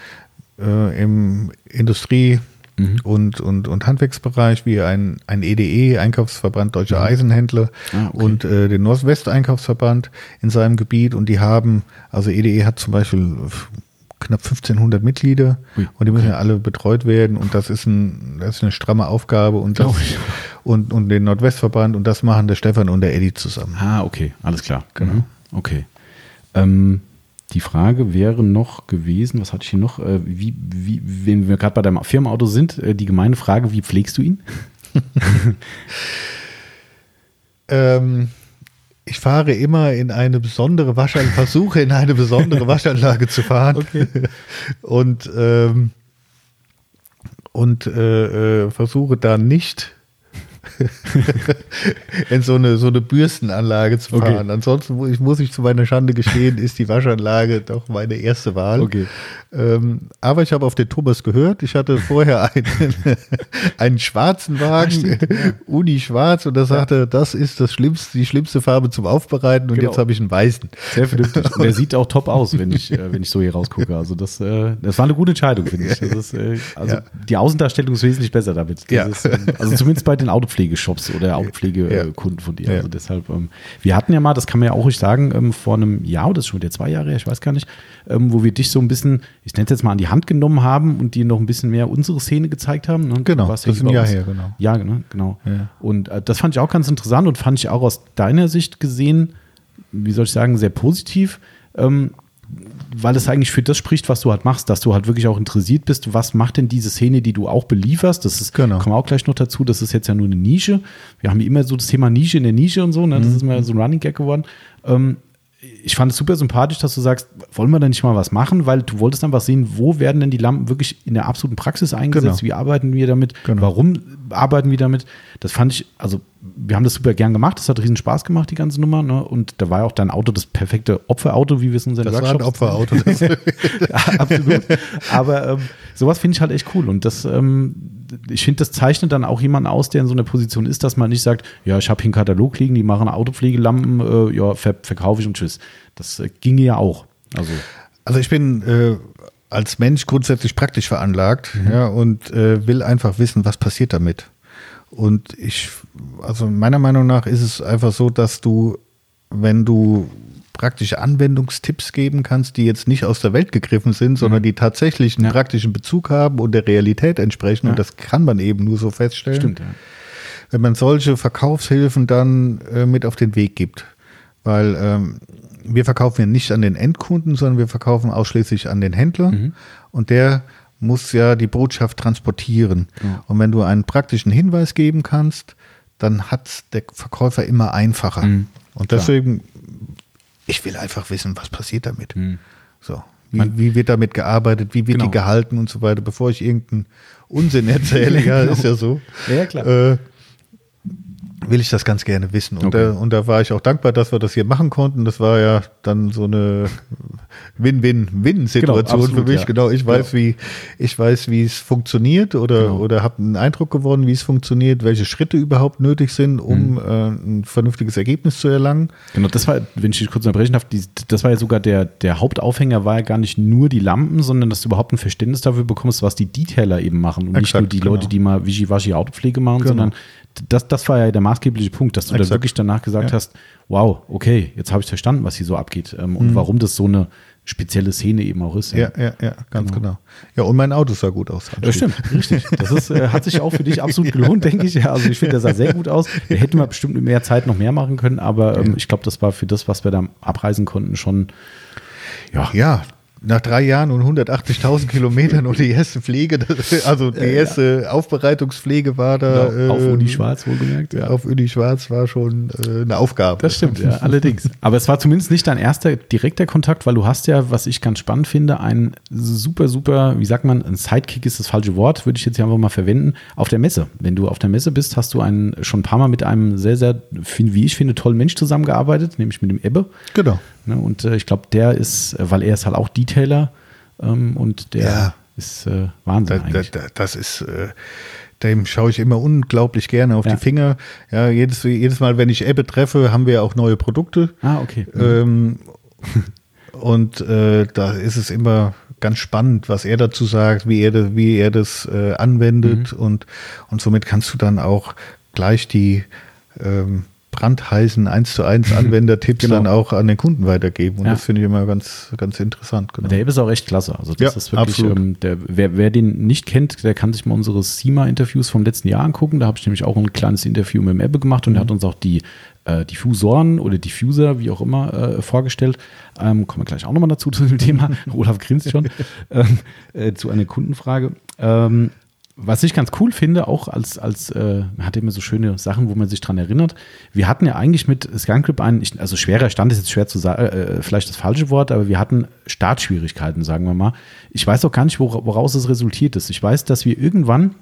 äh, im Industrie- mhm. und, und, und Handwerksbereich, wie ein, ein EDE, Einkaufsverband Deutscher mhm. Eisenhändler ah, okay. und äh, den Nordwest-Einkaufsverband in seinem Gebiet und die haben, also EDE hat zum Beispiel knapp 1500 Mitglieder Ui, und die müssen okay. ja alle betreut werden und das ist, ein, das ist eine stramme Aufgabe und, das, und, und den Nordwestverband und das machen der Stefan und der Eddie zusammen. Ah, okay, alles klar. Genau. Mhm. Okay. Ähm, die Frage wäre noch gewesen, was hatte ich hier noch? Äh, wie, wie, wenn wir gerade bei deinem Firmenauto sind, äh, die gemeine Frage, wie pflegst du ihn? [laughs] ähm, ich fahre immer in eine besondere Waschanlage, versuche in eine besondere [laughs] Waschanlage zu fahren. Okay. [laughs] Und, ähm, und äh, äh, versuche da nicht [laughs] in so eine, so eine Bürstenanlage zu fahren. Okay. Ansonsten muss ich, muss ich zu meiner Schande gestehen, ist die Waschanlage doch meine erste Wahl. Okay. Ähm, aber ich habe auf den Thomas gehört. Ich hatte vorher einen, [laughs] einen schwarzen Wagen, ja. Uni schwarz, und er sagte, ja. das ist das schlimmste, die schlimmste Farbe zum Aufbereiten. Und genau. jetzt habe ich einen weißen. Sehr vernünftig. Und der [laughs] sieht auch top aus, wenn ich, äh, wenn ich so hier rausgucke. Also das, äh, das war eine gute Entscheidung, finde ich. Ist, äh, also ja. die Außendarstellung ist wesentlich besser damit. Ist, ähm, also zumindest bei den Autopflegeshops oder Autopflegekunden von dir. Also deshalb, ähm, wir hatten ja mal, das kann man ja auch ruhig sagen, ähm, vor einem Jahr, das ist schon wieder zwei Jahre her, ich weiß gar nicht, wo wir dich so ein bisschen ich nenne es jetzt mal an die Hand genommen haben und dir noch ein bisschen mehr unsere Szene gezeigt haben. Ne? Genau, das ist ein Jahr her, genau. Ja, ne, genau. Und äh, das fand ich auch ganz interessant und fand ich auch aus deiner Sicht gesehen, wie soll ich sagen, sehr positiv. Weil es eigentlich für das spricht, was du halt machst, dass du halt wirklich auch interessiert bist, was macht denn diese Szene, die du auch belieferst. Das ist, genau. kommen wir auch gleich noch dazu, das ist jetzt ja nur eine Nische. Wir haben immer so das Thema Nische in der Nische und so, ne? das mhm. ist mal so ein Running Gag geworden. Ähm, ich fand es super sympathisch, dass du sagst, wollen wir da nicht mal was machen, weil du wolltest einfach sehen, wo werden denn die Lampen wirklich in der absoluten Praxis eingesetzt, genau. wie arbeiten wir damit, genau. warum arbeiten wir damit. Das fand ich, also wir haben das super gern gemacht, das hat riesen Spaß gemacht, die ganze Nummer. Ne? Und da war ja auch dein Auto das perfekte Opferauto, wie wir es in unseren Das war ein Opferauto. [laughs] ja, absolut. Aber ähm, sowas finde ich halt echt cool. Und das, ähm, ich finde, das zeichnet dann auch jemanden aus, der in so einer Position ist, dass man nicht sagt, ja, ich habe hier einen Katalog liegen, die machen Autopflegelampen, äh, ja, ver verkaufe ich und tschüss. Das äh, ginge ja auch. Also, also ich bin äh, als Mensch grundsätzlich praktisch veranlagt mhm. ja, und äh, will einfach wissen, was passiert damit. Und ich, also meiner Meinung nach ist es einfach so, dass du, wenn du praktische Anwendungstipps geben kannst, die jetzt nicht aus der Welt gegriffen sind, sondern mhm. die tatsächlich einen ja. praktischen Bezug haben und der Realität entsprechen. Ja. Und das kann man eben nur so feststellen. Stimmt, ja. Wenn man solche Verkaufshilfen dann äh, mit auf den Weg gibt. Weil ähm, wir verkaufen ja nicht an den Endkunden, sondern wir verkaufen ausschließlich an den Händler. Mhm. Und der muss ja die Botschaft transportieren. Ja. Und wenn du einen praktischen Hinweis geben kannst, dann hat der Verkäufer immer einfacher. Mhm. Und deswegen, ich will einfach wissen, was passiert damit. Mhm. So. Wie, wie, wird damit gearbeitet, wie wird genau. die gehalten und so weiter, bevor ich irgendeinen Unsinn erzähle, [laughs] ja, genau. ist ja so. Ja, klar. Äh, will ich das ganz gerne wissen. Und, okay. da, und da war ich auch dankbar, dass wir das hier machen konnten. Das war ja dann so eine Win-Win-Win-Situation genau, für mich. Ja. Genau, ich weiß, genau. wie ich weiß, wie es funktioniert oder genau. oder habe einen Eindruck gewonnen, wie es funktioniert, welche Schritte überhaupt nötig sind, um mhm. äh, ein vernünftiges Ergebnis zu erlangen. Genau, das war, wenn ich dich kurz unterbrechen darf, die, das war ja sogar der der Hauptaufhänger war ja gar nicht nur die Lampen, sondern dass du überhaupt ein Verständnis dafür bekommst, was die Detailer eben machen und Exakt, nicht nur die genau. Leute, die mal Wischiwaschi Autopflege machen, genau. sondern das, das war ja der maßgebliche Punkt, dass du Exakt. da wirklich danach gesagt ja. hast, wow, okay, jetzt habe ich verstanden, was hier so abgeht ähm, und mhm. warum das so eine spezielle Szene eben auch ist. Ja, ja, ja, ganz genau. genau. Ja, und mein Auto sah gut aus. Ja, stimmt, richtig. Das ist, äh, hat sich auch für dich absolut [laughs] gelohnt, denke ich. Ja, also ich finde, der sah sehr gut aus. Wir hätten mal bestimmt mit mehr Zeit noch mehr machen können, aber ähm, ja. ich glaube, das war für das, was wir da abreisen konnten, schon ja. Ja, nach drei Jahren und 180.000 Kilometern und die erste Pflege, also die erste ja. Aufbereitungspflege war da. Genau, auf äh, Uni Schwarz wohlgemerkt. Ja. Auf Uni Schwarz war schon äh, eine Aufgabe. Das stimmt, ja, allerdings. [laughs] Aber es war zumindest nicht dein erster direkter Kontakt, weil du hast ja, was ich ganz spannend finde, ein super, super, wie sagt man, ein Sidekick ist das falsche Wort, würde ich jetzt hier einfach mal verwenden, auf der Messe. Wenn du auf der Messe bist, hast du einen, schon ein paar Mal mit einem sehr, sehr, wie ich finde, tollen Mensch zusammengearbeitet, nämlich mit dem Ebbe. Genau. Ne, und äh, ich glaube, der ist, weil er ist halt auch Detailer ähm, und der ja. ist äh, Wahnsinn. Da, da, das ist, äh, dem schaue ich immer unglaublich gerne auf ja. die Finger. Ja, jedes, jedes Mal, wenn ich Ebbe treffe, haben wir auch neue Produkte. Ah, okay. Mhm. Ähm, [laughs] und äh, da ist es immer ganz spannend, was er dazu sagt, wie er, wie er das äh, anwendet mhm. und, und somit kannst du dann auch gleich die ähm, brandheißen 1 zu 1 Anwendertipps genau. dann auch an den Kunden weitergeben. Und ja. das finde ich immer ganz, ganz interessant. Genau. Der App ist auch echt klasse. Also das ja, ist wirklich, ähm, der, wer, wer den nicht kennt, der kann sich mal unsere SEMA-Interviews vom letzten Jahr angucken. Da habe ich nämlich auch ein kleines Interview mit dem Ebbe gemacht und mhm. er hat uns auch die äh, Diffusoren oder Diffuser, wie auch immer, äh, vorgestellt. Ähm, kommen wir gleich auch nochmal dazu [laughs] zu dem Thema. Olaf grinst schon. [laughs] ähm, äh, zu einer Kundenfrage. Ähm, was ich ganz cool finde, auch als, als äh, man hat immer so schöne Sachen, wo man sich dran erinnert. Wir hatten ja eigentlich mit Scangrip einen, also schwerer Stand ist jetzt schwer zu sagen, äh, äh, vielleicht das falsche Wort, aber wir hatten Startschwierigkeiten, sagen wir mal. Ich weiß auch gar nicht, woraus es resultiert ist. Ich weiß, dass wir irgendwann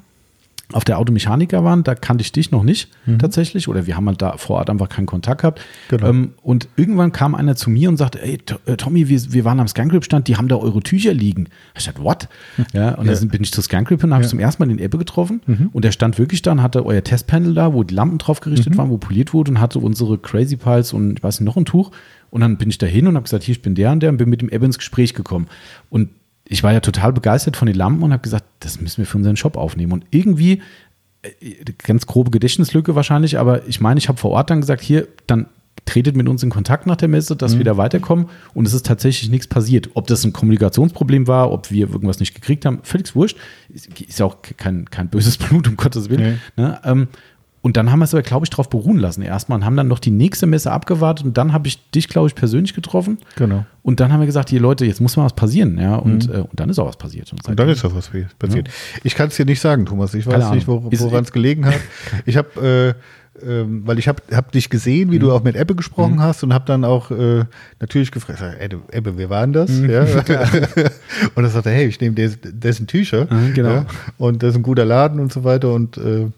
auf der Automechaniker waren, da kannte ich dich noch nicht mhm. tatsächlich, oder wir haben halt da vor Ort einfach keinen Kontakt gehabt. Genau. Ähm, und irgendwann kam einer zu mir und sagte, ey, äh, Tommy, wir, wir waren am Scangrip-Stand, die haben da eure Tücher liegen. Ich dachte, what? [laughs] Ja, und ja. dann bin ich zu Scangrip und habe ja. zum ersten Mal den Ebbe getroffen mhm. und der stand wirklich da und hatte euer Testpanel da, wo die Lampen drauf gerichtet mhm. waren, wo poliert wurde und hatte unsere Crazy Piles und ich weiß nicht, noch ein Tuch. Und dann bin ich da hin und habe gesagt, hier, ich bin der und der und bin mit dem Ebbe ins Gespräch gekommen. Und ich war ja total begeistert von den Lampen und habe gesagt, das müssen wir für unseren Shop aufnehmen. Und irgendwie äh, ganz grobe Gedächtnislücke wahrscheinlich, aber ich meine, ich habe vor Ort dann gesagt, hier, dann tretet mit uns in Kontakt nach der Messe, dass mhm. wir da weiterkommen und es ist tatsächlich nichts passiert. Ob das ein Kommunikationsproblem war, ob wir irgendwas nicht gekriegt haben, völlig wurscht. Ist ja auch kein, kein böses [laughs] Blut, um Gottes Willen. Nee. Ne? Ähm, und dann haben wir es aber, glaube ich, darauf beruhen lassen erstmal und haben dann noch die nächste Messe abgewartet und dann habe ich dich, glaube ich, persönlich getroffen. Genau. Und dann haben wir gesagt, hier Leute, jetzt muss mal was passieren, ja. Und, mhm. äh, und dann ist auch was passiert. Und, und dann ist auch was passiert. Ja. Ich kann es dir nicht sagen, Thomas. Ich weiß nicht, wo, woran es gelegen hat. [laughs] Ich habe äh, ähm, weil ich habe hab dich gesehen, wie mhm. du auch mit Ebbe gesprochen mhm. hast und habe dann auch äh, natürlich gefragt, Ebbe, Ebbe, wer war denn das? Mhm. Ja. [laughs] [laughs] und er sagte, hey, ich nehme des, dessen Tücher mhm, genau. Ja, und das ist ein guter Laden und so weiter und äh, ja.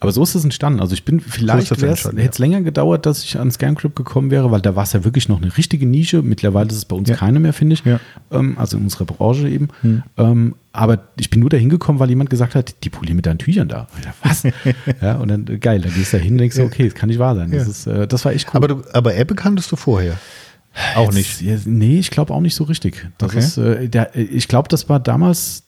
Aber so ist es entstanden. Also ich bin vielleicht so hätte es länger gedauert, dass ich an Scancrypt gekommen wäre, weil da war es ja wirklich noch eine richtige Nische. Mittlerweile ist es bei uns ja. keine mehr, finde ich. Ja. Ähm, also in unserer Branche eben. Hm. Ähm, aber ich bin nur dahin gekommen, weil jemand gesagt hat, die polieren mit deinen Tüchern da. Dachte, was? [laughs] ja, und dann geil, dann gehst du da hin und denkst, okay, das kann nicht wahr sein. Das, ist, äh, das war echt cool. Aber, du, aber Apple kanntest du vorher? Auch Jetzt, nicht? nee, ich glaube auch nicht so richtig. Das okay. ist, äh, der, ich glaube, das war damals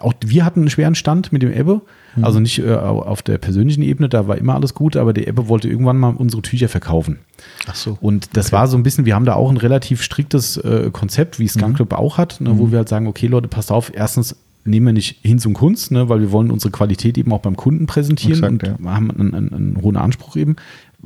auch wir hatten einen schweren Stand mit dem Ebbe. Mhm. Also nicht äh, auf der persönlichen Ebene, da war immer alles gut, aber der Ebbe wollte irgendwann mal unsere Tücher verkaufen. Ach so. Und das okay. war so ein bisschen, wir haben da auch ein relativ striktes äh, Konzept, wie Skunk Club mhm. auch hat, ne, wo mhm. wir halt sagen, okay Leute, passt auf, erstens nehmen wir nicht hin zum Kunst, ne, weil wir wollen unsere Qualität eben auch beim Kunden präsentieren Exakt, und ja. haben einen, einen, einen, hohen Anspruch eben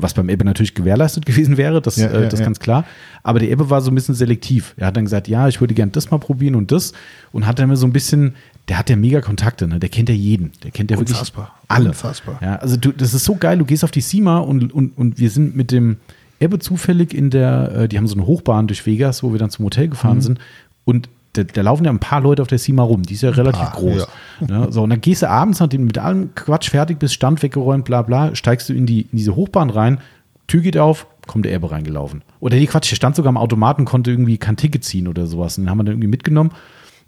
was beim Ebbe natürlich gewährleistet [laughs] gewesen wäre, das, ja, äh, das ja, ganz klar. Aber der Ebbe war so ein bisschen selektiv. Er hat dann gesagt, ja, ich würde gerne das mal probieren und das und hat dann so ein bisschen, der hat ja mega Kontakte, ne? der kennt ja jeden, der kennt ja Unfassbar. wirklich alle. Unfassbar. Ja, also du, das ist so geil, du gehst auf die SEMA und, und, und wir sind mit dem Ebbe zufällig in der, äh, die haben so eine Hochbahn durch Vegas, wo wir dann zum Hotel gefahren mhm. sind und da, da, laufen ja ein paar Leute auf der SEMA rum, die ist ja relativ paar, groß. Ja. Ja, so, und dann gehst du abends, nachdem du mit allem Quatsch fertig bist, Stand weggeräumt, bla bla, steigst du in, die, in diese Hochbahn rein, Tür geht auf, kommt der Erbe reingelaufen. Oder die Quatsch, der stand sogar am Automaten, konnte irgendwie kein Ticket ziehen oder sowas. Und dann haben wir dann irgendwie mitgenommen.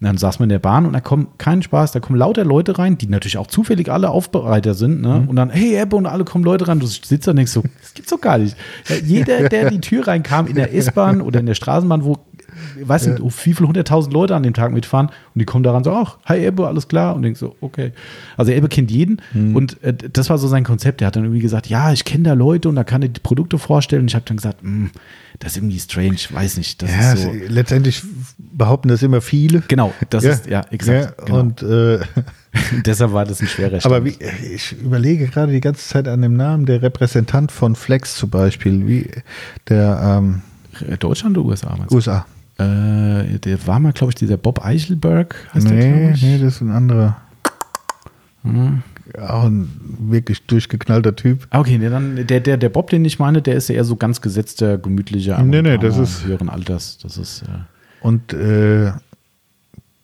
Und dann saß man in der Bahn und da kommt kein Spaß, da kommen lauter Leute rein, die natürlich auch zufällig alle Aufbereiter sind. Ne? Mhm. Und dann, hey Ebbe, und alle kommen Leute rein. Du sitzt da und denkst so, das gibt's doch gar nicht. Ja, jeder, der in die Tür reinkam, in der S-Bahn oder in der Straßenbahn, wo weiß nicht, ja. wie viele hunderttausend Leute an dem Tag mitfahren und die kommen daran so, ach, hi Ebbe, alles klar und denkst so, okay. Also Ebbe kennt jeden mhm. und äh, das war so sein Konzept. Er hat dann irgendwie gesagt, ja, ich kenne da Leute und da kann er die Produkte vorstellen und ich habe dann gesagt, hm, das ist irgendwie strange, weiß nicht. Das ja, ist so. letztendlich behaupten das immer viele. Genau, das ja. ist, ja, exakt. Ja, genau. Und äh, [laughs] deshalb war das ein schwerer Stand. Aber wie, ich überlege gerade die ganze Zeit an dem Namen, der Repräsentant von Flex zum Beispiel, wie der ähm, Deutschland oder USA? USA. Äh, der war mal, glaube ich, dieser Bob Eichelberg. Heißt nee, der, nee, das ist ein anderer. Hm. Auch ein wirklich durchgeknallter Typ. Ah, okay, nee, dann der, der, der Bob, den ich meine, der ist ja eher so ganz gesetzter, gemütlicher nee, nee, das ist höheren Alters. Das ist. Äh und äh,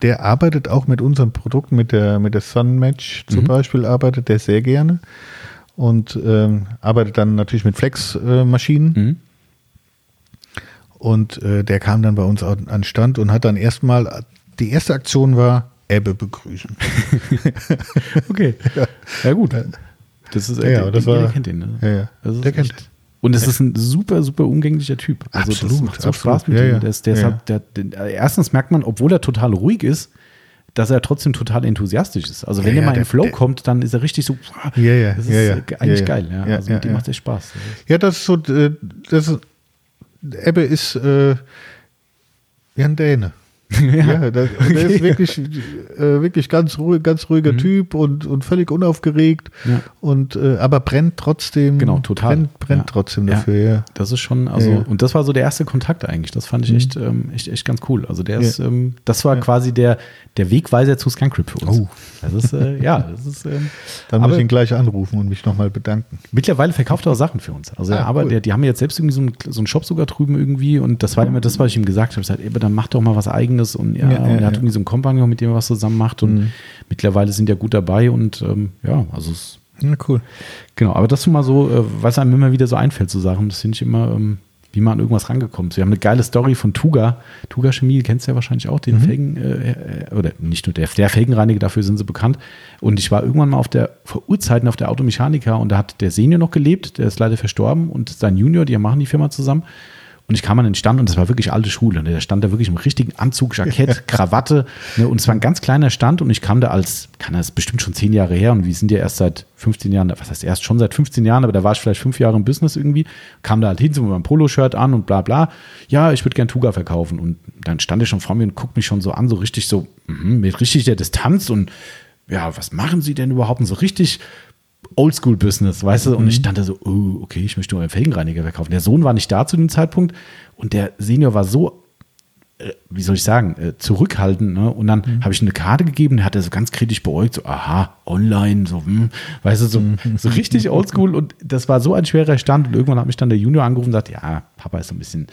der arbeitet auch mit unseren Produkten, mit der, mit der Sun Match zum mhm. Beispiel, arbeitet der sehr gerne und ähm, arbeitet dann natürlich mit Flex-Maschinen. Äh, mhm. Und äh, der kam dann bei uns an, an Stand und hat dann erstmal, die erste Aktion war, Ebbe begrüßen. [laughs] okay. Ja. ja, gut. Das ist, ja, das war, kennt ihn. Ne? Ja, ja. der kennt und es ist ein super, super umgänglicher Typ. Also absolut, das macht so absolut. Spaß mit ja, ihm. Der ist, der ja. halt, der, der, erstens merkt man, obwohl er total ruhig ist, dass er trotzdem total enthusiastisch ist. Also wenn ja, er mal in Flow kommt, dann ist er richtig so, ja, ja, das ist ja, eigentlich geil. Ja. also mit dem macht es Spaß. Ja, das ist so, äh, das ist, Ebbe ist äh, Jan Däne. [laughs] ja, ja der, der, ist wirklich, äh, wirklich ganz ruhig, ganz ruhiger mhm. Typ und, und völlig unaufgeregt ja. und äh, aber brennt trotzdem. Genau, total. Brennt, brennt ja. trotzdem dafür, ja. Das ist schon, also, und das war so der erste Kontakt eigentlich. Das fand ich mhm. echt, ähm, echt, echt ganz cool. Also der ist, ähm, das war quasi der, der Wegweiser zu Scancrip für uns. Oh. Das ist, äh, ja, das ist. Ähm, [laughs] Dann muss ich ihn gleich anrufen und mich nochmal bedanken. Mittlerweile verkauft er auch Sachen für uns. Also ah, aber cool. der, die haben jetzt selbst irgendwie so einen, so einen Shop sogar drüben irgendwie und das war immer das, was ich ihm gesagt habe. Ich habe gesagt, dann mach doch mal was eigenes und ja, und er hat irgendwie so einen Kompagnon, mit dem er was zusammen macht und mhm. mittlerweile sind ja gut dabei und ähm, ja, also es ja, cool. Genau, aber das ist mal so, äh, was einem immer wieder so einfällt, so Sachen, das finde ich immer, ähm, wie man an irgendwas rangekommen ist. Wir haben eine geile Story von Tuga. Tuga Chemie, kennst du ja wahrscheinlich auch, den mhm. Felgen, äh, äh, oder nicht nur der, der Felgenreiniger, dafür sind sie bekannt. Und ich war irgendwann mal auf der, vor Urzeiten auf der Automechaniker und da hat der Senior noch gelebt, der ist leider verstorben und sein Junior, die machen die Firma zusammen. Und ich kam an den Stand und das war wirklich alte Schule. Ne? Der stand da wirklich im richtigen Anzug, Jackett, [laughs] Krawatte. Ne? Und es war ein ganz kleiner Stand und ich kam da als, kann das bestimmt schon zehn Jahre her und wir sind ja erst seit 15 Jahren, was heißt erst schon seit 15 Jahren, aber da war ich vielleicht fünf Jahre im Business irgendwie. Kam da halt hin, so mit meinem Poloshirt an und bla bla. Ja, ich würde gern Tuga verkaufen. Und dann stand er schon vor mir und guckt mich schon so an, so richtig so, mh, mit richtig der Distanz und ja, was machen Sie denn überhaupt? Und so richtig Oldschool-Business, weißt du? Und ich stand da so, oh, okay, ich möchte nur einen Felgenreiniger verkaufen. Der Sohn war nicht da zu dem Zeitpunkt und der Senior war so äh, wie soll ich sagen, äh, zurückhaltend. Ne? Und dann mhm. habe ich eine Karte gegeben, der hat er so ganz kritisch beäugt, so, aha, online, so, hm, weißt du, so, mhm. so richtig oldschool. Und das war so ein schwerer Stand. Und irgendwann hat mich dann der Junior angerufen und sagt, ja, Papa ist so ein bisschen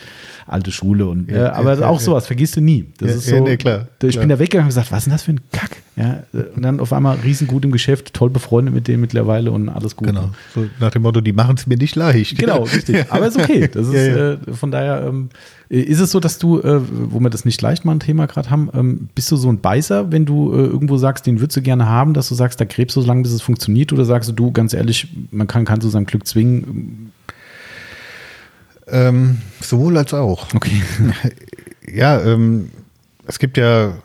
alte Schule. Und, ja, äh, aber ja, auch ja, sowas, vergisst du nie. Das ist so, nee, klar, ich klar. bin da weggegangen und gesagt, was ist denn das für ein Kack? Ja, und dann auf einmal riesengut im Geschäft, toll befreundet mit dem mittlerweile und alles gut. Genau, so nach dem Motto, die machen es mir nicht leicht. [laughs] Genau, richtig. Aber ist okay. Das ist, äh, von daher, ähm, ist es so, dass du, äh, wo wir das nicht leicht mal ein Thema gerade haben, ähm, bist du so ein Beißer, wenn du äh, irgendwo sagst, den würdest du gerne haben, dass du sagst, gräbst du so lange, bis es funktioniert? Oder sagst du, du, ganz ehrlich, man kann, kann zu seinem Glück zwingen? Ähm, sowohl als auch. Okay. [laughs] ja, ähm, es gibt ja,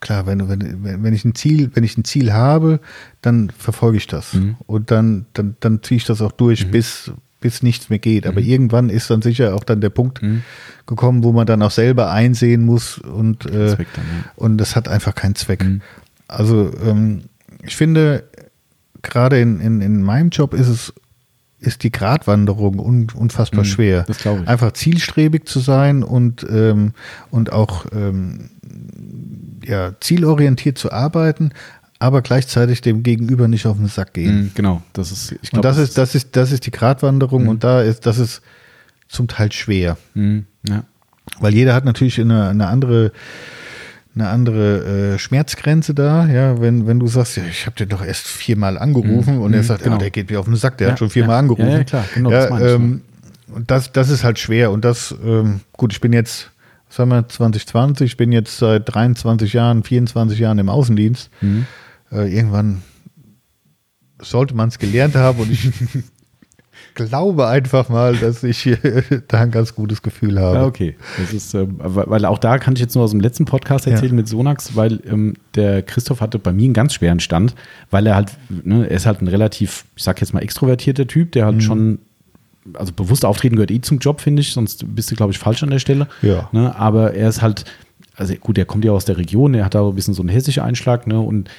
klar, wenn, wenn, wenn ich ein Ziel, wenn ich ein Ziel habe, dann verfolge ich das. Mhm. Und dann, dann, dann ziehe ich das auch durch, mhm. bis, bis nichts mehr geht. Aber mhm. irgendwann ist dann sicher auch dann der Punkt mhm. gekommen, wo man dann auch selber einsehen muss und, äh, dann, ja. und das hat einfach keinen Zweck. Mhm. Also ähm, ich finde, gerade in, in, in meinem Job ist es ist die Gratwanderung un, unfassbar mhm, schwer. Das ich. Einfach zielstrebig zu sein und, ähm, und auch ähm, ja, zielorientiert zu arbeiten, aber gleichzeitig dem Gegenüber nicht auf den Sack gehen. Mhm, genau, das ist, ich glaube. Und das, das ist, das ist, das ist die Gratwanderung mhm. und da ist, das ist zum Teil schwer. Mhm, ja. Weil jeder hat natürlich eine, eine andere, eine andere äh, Schmerzgrenze da, ja, wenn, wenn du sagst, ja, ich habe den doch erst viermal angerufen mhm. und er mhm, sagt, genau. ja, der geht mir auf den Sack, der ja, hat schon viermal ja, angerufen. Ja, klar, genau, das ähm, und das, das ist halt schwer und das, ähm, gut, ich bin jetzt sagen wir 2020, ich bin jetzt seit 23 Jahren, 24 Jahren im Außendienst. Mhm äh, irgendwann sollte man es gelernt haben und ich [laughs] glaube einfach mal, dass ich [laughs] da ein ganz gutes Gefühl habe. Ja, okay. Das ist, äh, weil auch da kann ich jetzt nur aus dem letzten Podcast erzählen ja. mit Sonax, weil ähm, der Christoph hatte bei mir einen ganz schweren Stand, weil er halt, ne, er ist halt ein relativ, ich sag jetzt mal, extrovertierter Typ, der halt mhm. schon also bewusst auftreten gehört eh zum Job, finde ich, sonst bist du, glaube ich, falsch an der Stelle. Ja. Ne, aber er ist halt, also gut, er kommt ja aus der Region, er hat da so ein bisschen so einen hessischen Einschlag, ne, und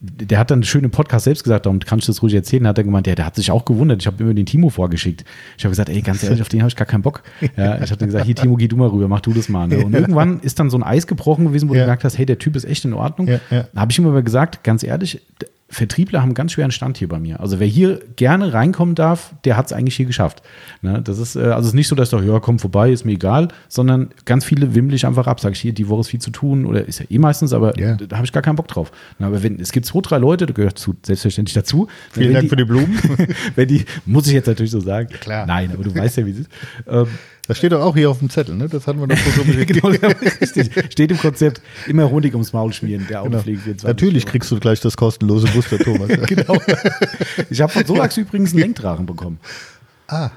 der hat dann schön im Podcast selbst gesagt, darum kann ich das ruhig erzählen, hat er gemeint, ja, der hat sich auch gewundert. Ich habe immer den Timo vorgeschickt. Ich habe gesagt, ey, ganz ehrlich, auf den habe ich gar keinen Bock. Ja, ich habe dann gesagt, hier, Timo, geh du mal rüber, mach du das mal. Ne? Und irgendwann ist dann so ein Eis gebrochen gewesen, wo Ja. du gemerkt hast, hey, der Typ ist echt in Ordnung. Ja, ja. Da habe ich immer mal gesagt, ganz ehrlich, Vertriebler haben einen ganz schweren Stand hier bei mir. Also wer hier gerne reinkommen darf, der hat es eigentlich hier geschafft. Ne? Das ist, äh, also es ist nicht so, dass ich sage, ja, komm vorbei, ist mir egal, sondern ganz viele wimmel ich einfach ab, sage ich hier, die Woche ist viel zu tun oder ist ja eh meistens, aber Ja. da habe ich gar keinen Bock drauf. Na, aber wenn, es gibt zwei, drei Leute, da gehört zu, selbstverständlich dazu. Vielen Dank für die Blumen. [laughs] wenn die, muss ich jetzt natürlich so sagen. Klar. Nein, aber du weißt ja, wie es ist. Ähm, Das steht doch auch hier auf dem Zettel, ne? Das hatten wir doch so [laughs] genau, richtig. Steht im Konzept, immer Honig ums Maul schmieren, der Genau. Autopflege 24. Natürlich kriegst du gleich das kostenlose Booster, Thomas. [laughs] genau. Ich habe von Solax übrigens einen Lenkdrachen bekommen. Ah,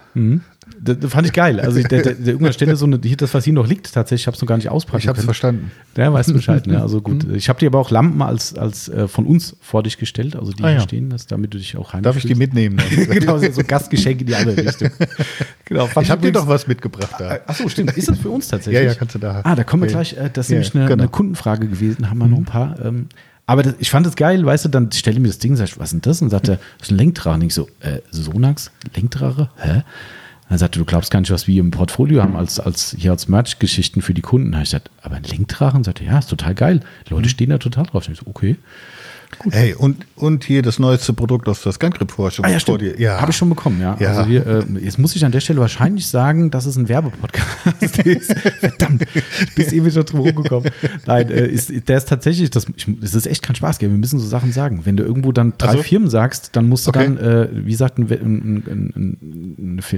Das, das fand ich geil. Also ich, der, der, der irgendwann Stelle so eine, hier, das, was hier noch liegt, tatsächlich, ich habe es noch gar nicht auspacken ich habe es verstanden. Ja, weißt du Bescheid. Ne? Also gut. Ich habe dir aber auch Lampen als, als äh, von uns vor dich gestellt, also die Ah, hier ja. stehen, dass, damit du dich auch heim Darf ich die mitnehmen? [laughs] genau, so so Gastgeschenk in die andere Richtung. [laughs] Genau, fand Ich habe dir doch was mitgebracht da. Ach so, stimmt. Ist das für uns tatsächlich? Ja, ja, kannst du da haben. Ah, da kommen wir gleich. Äh, das ist Ja, nämlich eine, genau. eine Kundenfrage gewesen. Haben wir noch ein paar. Ähm, aber das, ich fand es geil, weißt du, dann stelle ich mir das Ding, sag ich, was ist denn das? Und sagt er, das ist ein Lenkdrache. Und ich so, äh, Sonax, Lenkdrache? Hä? Dann sagte, du glaubst gar nicht, was wir im Portfolio haben als, als hier als Merch-Geschichten für die Kunden. Da hab ich gesagt, aber ein Lenkdrachen? Sagte, ja, ist total geil. Die Leute stehen da total drauf. Ich so, okay. Hey, und, und hier das neueste Produkt aus der Scangrip-Forschung Ah ja, vor stimmt. dir. Ja. Habe ich schon bekommen, ja. Ja. Also wir, äh, jetzt muss ich an der Stelle wahrscheinlich sagen, dass es ein Werbepodcast [laughs] ist. Verdammt, ich bin ewig schon drum rumgekommen. Nein, äh, ist, der ist tatsächlich, das, ich, das ist echt kein Spaß, gell? wir müssen so Sachen sagen. Wenn du irgendwo dann drei Also? Firmen sagst, dann musst du Okay. dann, äh, wie gesagt, ein,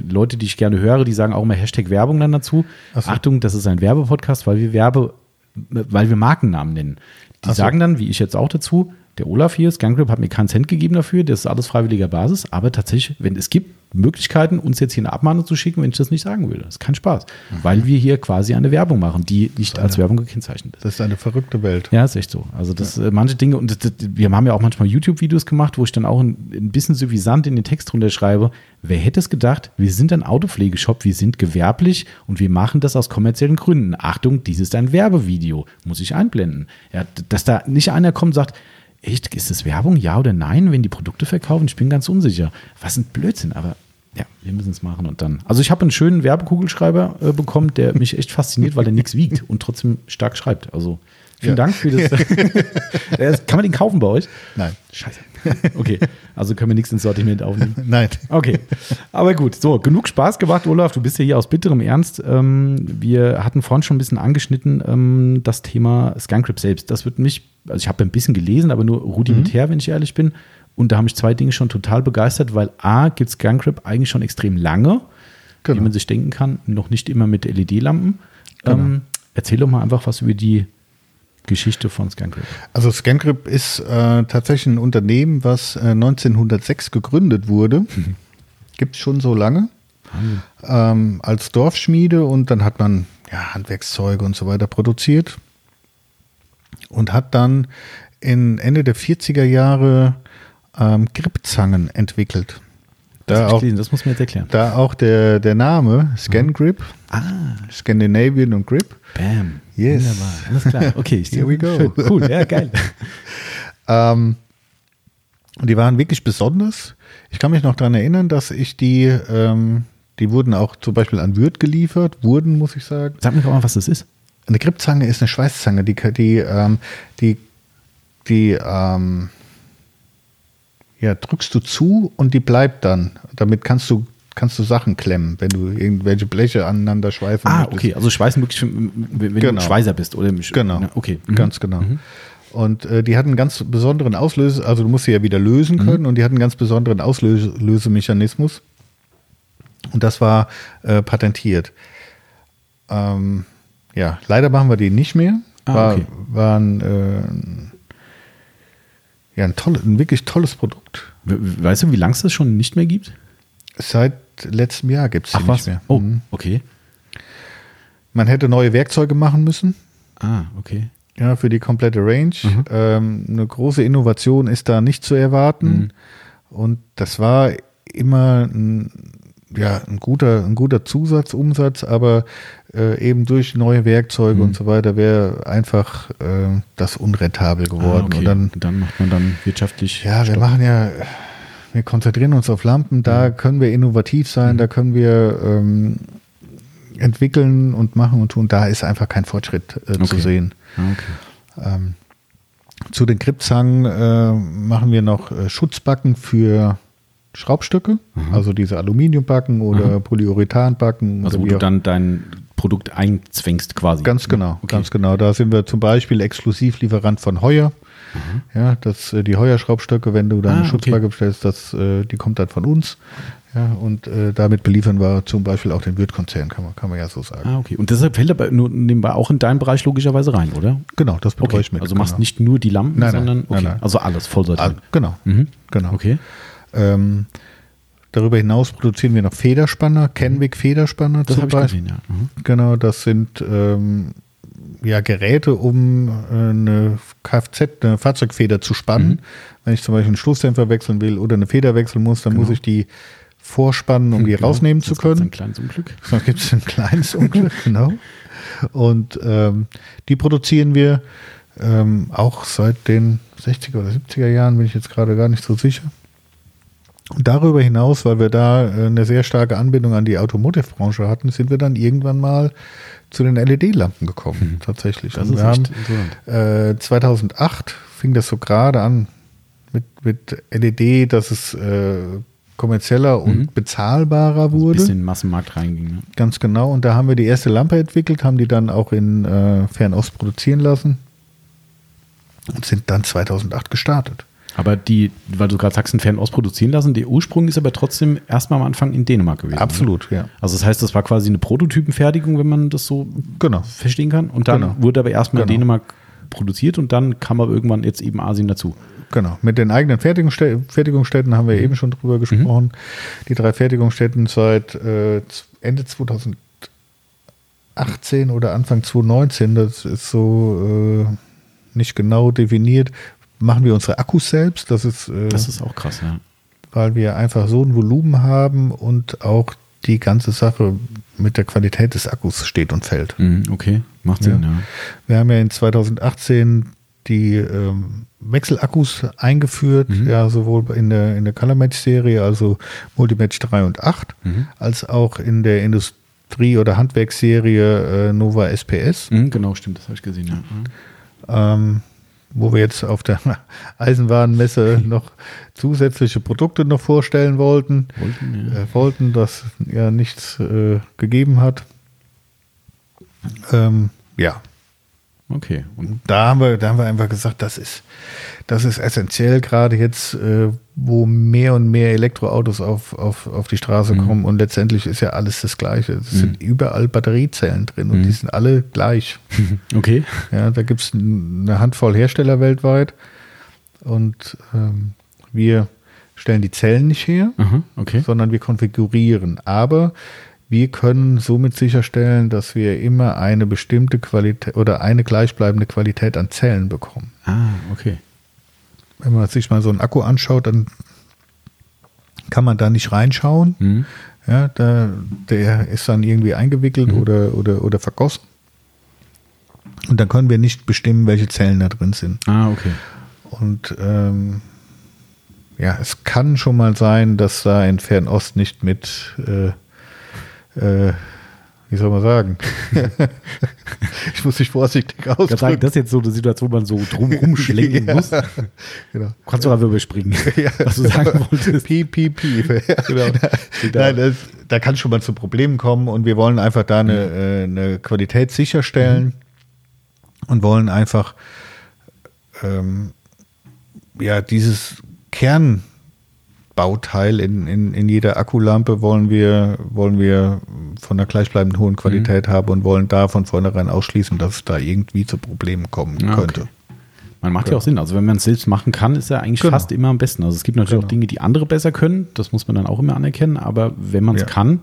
Leute, die ich gerne höre, die sagen auch immer Hashtag Werbung dann dazu. So. Achtung, das ist ein Werbepodcast, weil wir Werbe, weil wir Markennamen nennen. Die so. sagen dann, wie ich jetzt auch dazu, der Olaf hier, Scangrip, hat mir keinen Cent gegeben dafür, das ist alles freiwilliger Basis, aber tatsächlich, wenn es gibt Möglichkeiten, uns jetzt hier eine Abmahnung zu schicken, wenn ich das nicht sagen will. Das ist kein Spaß, Mhm. weil wir hier quasi eine Werbung machen, die nicht als Werbung gekennzeichnet ist. Das ist eine verrückte Welt. Ja, ist echt so. Also das äh, manche Dinge und das, das, wir haben ja auch manchmal YouTube-Videos gemacht, wo ich dann auch ein, ein bisschen suffisant in den Text drunter schreibe. Wer hätte es gedacht? Wir sind ein Autopflegeshop, wir sind gewerblich und wir machen das aus kommerziellen Gründen. Achtung, dies ist ein Werbevideo, muss ich einblenden. Ja, dass da nicht einer kommt und sagt, echt, ist das Werbung, ja oder nein, wenn die Produkte verkaufen? Ich bin ganz unsicher. Was ein Blödsinn, aber ja, wir müssen es machen und dann. Also ich habe einen schönen Werbekugelschreiber äh, bekommen, der [laughs] mich echt fasziniert, weil er nichts wiegt und trotzdem stark schreibt. Also vielen Ja. Dank für das. [laughs] [laughs] Kann man den kaufen bei euch? Nein. Scheiße. Okay, also können wir nichts ins Sortiment aufnehmen. Nein. Okay, aber gut. So, genug Spaß gemacht, Olaf. Du bist ja hier aus bitterem Ernst. Ähm, wir hatten vorhin schon ein bisschen angeschnitten ähm, das Thema Scancrip selbst. Das wird mich, also ich habe ein bisschen gelesen, aber nur rudimentär, wenn ich ehrlich bin. Und da haben mich zwei Dinge schon total begeistert, weil A, gibt Scancrip eigentlich schon extrem lange, wie Genau. man sich denken kann, noch nicht immer mit LED-Lampen. Genau. Ähm, erzähl doch mal einfach was über die Geschichte von Scancrip. Also Scangrip ist äh, tatsächlich ein Unternehmen, was äh, 1906 gegründet wurde. Gibt es schon so lange. Ähm, als Dorfschmiede und dann hat man ja, Handwerkszeuge und so weiter produziert und hat dann in Ende der 40er Jahre ähm, Gripzangen entwickelt. Das, Da ich auch, das muss man jetzt erklären. da auch der, der Name Scan Grip, Ah, Scandinavian und Grip. bam. Yes. Wunderbar. Alles klar. Okay, ich [laughs] Here we go. Schön. Cool, ja, geil. [laughs] Ähm, und die waren wirklich besonders. Ich kann mich noch daran erinnern, dass ich die, ähm, die wurden auch zum Beispiel an Würth geliefert, wurden, muss ich sagen. Sag mir doch mal, was das ist. Eine Gripzange ist eine Schweißzange, die, die, ähm, die, die ähm, ja, drückst du zu und die bleibt dann. Damit kannst du, kannst du Sachen klemmen, wenn du irgendwelche Bleche aneinander schweifen Ah, möchtest. okay. Also Schweißen wirklich, wenn Genau. du Schweißer bist. Oder Genau. Okay. Mhm. Ganz genau. Und äh, die hatten einen ganz besonderen Auslöse, also du musst sie ja wieder lösen Mhm. können und die hatten einen ganz besonderen Auslösemechanismus. Und das war äh, patentiert. Ähm, ja, leider machen wir die nicht mehr. Ah, war, okay. war ein, äh, ja, ein, tolle, ein wirklich tolles Produkt. We- Weißt du, wie lange es das schon nicht mehr gibt? Seit letztem Jahr gibt es nicht mehr. Oh, Mhm. okay. Man hätte neue Werkzeuge machen müssen. Ah, okay. Ja, für die komplette Range. Mhm. Ähm, eine große Innovation ist da nicht zu erwarten. Und das war immer ein, ja, ein guter, ein guter Zusatzumsatz, aber äh, eben durch neue Werkzeuge Mhm. und so weiter wäre einfach äh, das unrentabel geworden. Ah, okay. Und dann, dann macht man dann wirtschaftlich. ja, wir Stopp. machen ja, wir konzentrieren uns auf Lampen, da Mhm. können wir innovativ sein, da können wir ähm, entwickeln und machen und tun. Da ist einfach kein Fortschritt äh, zu Okay. sehen. Ah, okay. Ähm, zu den Gripzangen äh, machen wir noch äh, Schutzbacken für Schraubstücke, Mhm. also diese Aluminiumbacken oder Polyurethanbacken. Also wo du dann dein Produkt einzwängst quasi. Ganz genau, Okay. ganz genau. Da sind wir zum Beispiel Exklusivlieferant von Heuer. Ja, das, äh, die Heuer-Schraubstöcke, wenn du da Mhm. Ah, eine okay. Schutzbacke bestellst, das, äh, die kommt dann von uns. Ja, und äh, damit beliefern wir zum Beispiel auch den Wirt-Konzern, kann man, kann man ja so sagen. Ah, okay. Und deshalb fällt aber nur nebenbei auch in deinen Bereich logischerweise rein, oder? Genau, das betreue Okay. ich mit. also machst genau. nicht nur die Lampen, Nein, nein, sondern okay. nein. also alles Ah, Vollsortiment. genau, Mhm. genau. Okay. Ähm, darüber hinaus produzieren wir noch Federspanner, Kenwick Federspanner Das zum Beispiel. gesehen, ja. Mhm. Genau, das sind ähm, ja Geräte, um äh, eine Kfz, eine Fahrzeugfeder zu spannen. Mhm. Wenn ich zum Beispiel einen Stoßdämpfer wechseln will oder eine Feder wechseln muss, dann Genau. muss ich die vorspannen, um die Genau. rausnehmen zu Sonst gibt's können. Ein kleines Unglück. [laughs] Sonst gibt es ein kleines Unglück, [laughs] genau. Und ähm, die produzieren wir ähm, auch seit den 60er oder 70er Jahren, bin ich jetzt gerade gar nicht so sicher. Und darüber hinaus, weil wir da äh, eine sehr starke Anbindung an die Automotive-Branche hatten, sind wir dann irgendwann mal zu den LED-Lampen gekommen, tatsächlich. Das Und ist wir haben, äh, 2008 fing das so gerade an mit, mit LED, dass es äh, kommerzieller und Mhm. bezahlbarer Ein wurde. bisschen in den Massenmarkt reinging. Ne? Ganz genau. Und da haben wir die erste Lampe entwickelt, haben die dann auch in äh, Fernost produzieren lassen und sind dann 2008 gestartet. Aber die, weil du gerade sagst, in Fernost produzieren lassen, der Ursprung ist aber trotzdem erstmal am Anfang in Dänemark gewesen. ne? Absolut, ja. Also das heißt, das war quasi eine Prototypenfertigung, wenn man das so Genau. verstehen kann. Und dann Genau. wurde aber erstmal in Genau. Dänemark produziert und dann kam aber irgendwann jetzt eben Asien dazu. Genau. Mit den eigenen Fertigungsstä Fertigungsstätten haben wir eben schon drüber gesprochen. Die drei Fertigungsstätten seit äh, Ende 2018 oder Anfang 2019, das ist so äh, nicht genau definiert, machen wir unsere Akkus selbst. Das ist, äh, Das ist auch krass, ja. weil wir einfach so ein Volumen haben und auch die ganze Sache mit der Qualität des Akkus steht und fällt. Mhm, okay, macht Sinn, ja. Wir haben ja in 2018 die ähm, Wechselakkus eingeführt, Mhm. ja, sowohl in der, in der Color Match Serie, also Multimatch 3 und 8, Mhm. als auch in der Industrie- oder Handwerksserie äh, Nova SPS, Mhm, genau, stimmt, das habe ich gesehen, ja. Mhm. ähm, wo wir jetzt auf der [laughs] Eisenwarenmesse noch zusätzliche Produkte noch vorstellen wollten. Wollten, ja. äh, wollten, das ja nichts äh, gegeben hat. Ähm, ja, Okay. Und da haben wir, da haben wir einfach gesagt, das ist, das ist essentiell, gerade jetzt, äh, wo mehr und mehr Elektroautos auf, auf, auf die Straße Mhm. kommen und letztendlich ist ja alles das Gleiche. Es sind überall Batteriezellen drin und Mhm. die sind alle gleich. [laughs] okay. Ja, da gibt es eine Handvoll Hersteller weltweit und ähm, wir stellen die Zellen nicht her, okay. sondern wir konfigurieren. Aber wir können somit sicherstellen, dass wir immer eine bestimmte Qualität oder eine gleichbleibende Qualität an Zellen bekommen. Ah, okay. Wenn man sich mal so einen Akku anschaut, dann kann man da nicht reinschauen. Mhm. Ja, da, der ist dann irgendwie eingewickelt Mhm. oder, oder, oder vergossen. Und dann können wir nicht bestimmen, welche Zellen da drin sind. Ah, okay. Und ähm, ja, es kann schon mal sein, dass da in Fernost nicht mit, äh, äh, wie soll man sagen? [laughs] ich muss mich vorsichtig Ich kann sagen, ausdrücken. das ist jetzt so eine Situation, wo man so drum [laughs] rumschlenken Ja, muss. genau. Kannst du aber überspringen, [laughs] Ja. was du sagen wolltest. Piep, piep, piep. Genau. Nein, das, da kann schon mal zu Problemen kommen und wir wollen einfach da eine, äh, eine Qualität sicherstellen und wollen einfach ähm, ja dieses Kernbauteil in, in, in jeder Akkulampe wollen wir, wollen wir von einer gleichbleibend hohen Qualität haben und wollen da von vornherein ausschließen, dass es da irgendwie zu Problemen kommen Ah, könnte. okay. Man macht ja auch Sinn. Also wenn man es selbst machen kann, ist ja eigentlich Genau. fast immer am besten. Also es gibt natürlich Genau. auch Dinge, die andere besser können. Das muss man dann auch immer anerkennen. Aber wenn man es Ja. kann,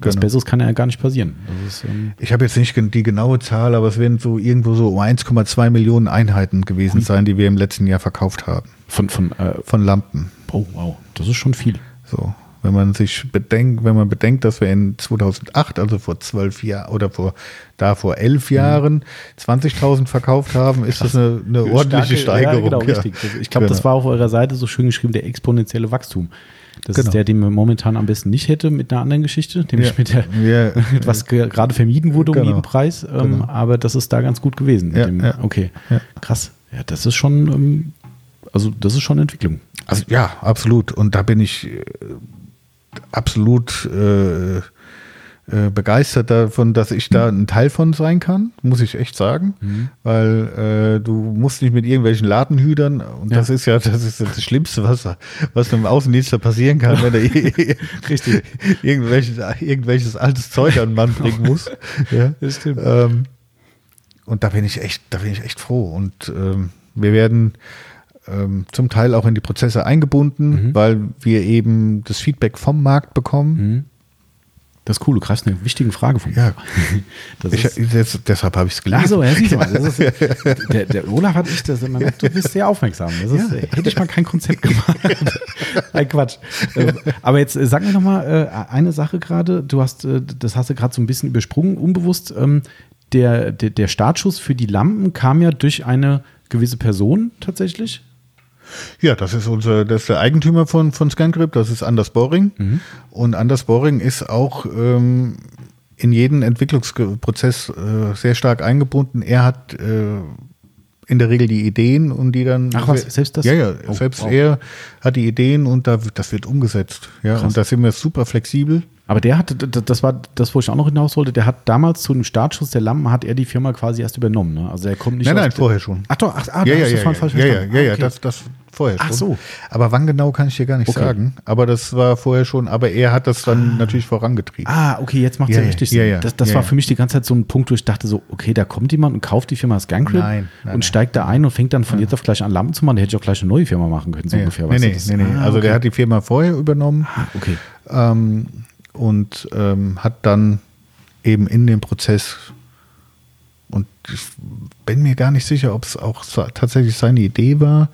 was Genau. Besseres kann ja gar nicht passieren. Ist, ähm, Ich habe jetzt nicht die genaue Zahl, aber es werden so irgendwo so 1,2 Millionen Einheiten gewesen sein, die wir im letzten Jahr verkauft haben. von, von äh, Von Lampen. Oh wow, das ist schon viel. So. Wenn man sich bedenkt, wenn man bedenkt, dass wir in 2008, also vor zwölf Jahren oder vor da vor elf Jahren 20.000 verkauft haben, ist das eine, eine ordentliche Starke, Steigerung. Ja, genau, ja. Ich glaube, das Genau. war auf eurer Seite so schön geschrieben, der exponentielle Wachstum. Das Genau. ist der, den man momentan am besten nicht hätte mit einer anderen Geschichte, nämlich Ja. mit der, [laughs] was ge- gerade vermieden wurde um Genau. jeden Preis. Ähm, Genau. Aber das ist da ganz gut gewesen. Dem. Okay, krass. Ja, das ist schon, ähm, also das ist schon Entwicklung. Also ja, absolut. Und da bin ich äh, absolut äh, äh, begeistert davon, dass ich da ein Teil von sein kann, muss ich echt sagen. Weil äh, du musst nicht mit irgendwelchen Ladenhütern, und Ja. das ist ja das, ist das Schlimmste, was, was einem Außendienstler passieren kann, wenn er [laughs] Richtig. irgendwelches, irgendwelches altes Zeug an den Mann bringen muss. [laughs] ja. Das stimmt. Ähm, und da bin ich echt, da bin ich echt froh. Und ähm, wir werden ähm, zum Teil auch in die Prozesse eingebunden, weil wir eben das Feedback vom Markt bekommen. Mhm. Das ist cool, du greifst eine wichtige Frage von Ja. [laughs] Das Ich, das, deshalb habe ich es gelesen. so, ja, siehst du mal, das ist, [laughs] der, der Olaf hat ich das, merkt, du bist sehr aufmerksam. Das ist, Hätte ich mal kein Konzept gemacht. [laughs] Nein, Quatsch. Ähm, Aber jetzt äh, sag mir noch mal äh, eine Sache gerade. Du hast, äh, das hast du gerade so ein bisschen übersprungen, unbewusst. Ähm, Der, der, der Startschuss für die Lampen kam ja durch eine gewisse Person tatsächlich. Ja, das ist unser, das ist der Eigentümer von, von ScanGrip, das ist Anders Boring. Mhm. Und Anders Boring ist auch ähm, in jeden Entwicklungsprozess äh, sehr stark eingebunden. Er hat äh, in der Regel die Ideen und die dann. Ach was, selbst das? Ja, ja, Oh, selbst wow. er hat die Ideen und da, das wird umgesetzt. Ja, Krass. und da sind wir super flexibel. Aber der hatte, das war das, wo ich auch noch hinaus wollte, der hat damals zu dem Startschuss der Lampen, hat er die Firma quasi erst übernommen. Ne? Also er kommt nicht Nein, nein, der- vorher schon. Ach doch, ach, ah, ja, ja, ja, ja, ja, ja, ja, Ah, ja, das, das vorher Ach schon. so. Aber wann genau kann ich dir gar nicht Okay. sagen. Aber das war vorher schon, aber er hat das dann natürlich vorangetrieben. Ah, okay, jetzt macht es Ja, ja, ja, richtig ja, Sinn. ja, das das ja, war ja. für mich die ganze Zeit so ein Punkt, wo ich dachte so, okay, da kommt jemand und kauft die Firma Scancrip Nein, nein, und nein. steigt da ein und fängt dann von jetzt auf gleich an Lampen zu machen. Da hätte ich auch gleich eine neue Firma machen können, so Nee, ungefähr. nee, du, nee, nee, nee. Ah, Also der hat die Firma vorher übernommen Ah, okay. ähm, und ähm, hat dann eben in dem Prozess und ich bin mir gar nicht sicher, ob es auch tatsächlich seine Idee war,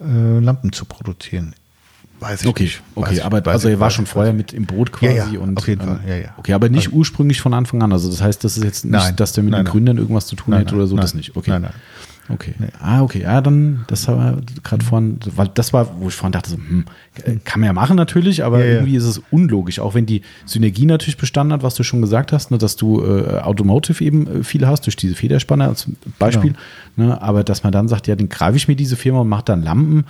äh, Lampen zu produzieren. Weiß ich Okay, nicht. okay, Weiß aber also er war schon vorher mit im Boot quasi Ja, ja, und auf jeden ähm, Fall, ja, ja. Okay, aber nicht ursprünglich von Anfang an. Also das heißt, das ist jetzt nicht, Nein, dass der mit nein, den. Gründern irgendwas zu tun Nein, hätte oder so, das nicht. Okay. nein, nein. Okay. Ah, okay. Ja, dann, das war gerade vorhin, weil das war, wo ich vorhin dachte, so, hm, kann man ja machen natürlich, aber Ja, ja. irgendwie ist es unlogisch, auch wenn die Synergie natürlich bestanden hat, was du schon gesagt hast, ne, dass du äh, Automotive eben äh, viel hast, durch diese Federspanner als Beispiel, Genau. ne, aber dass man dann sagt, ja, dann greife ich mir diese Firma und mache dann Lampen,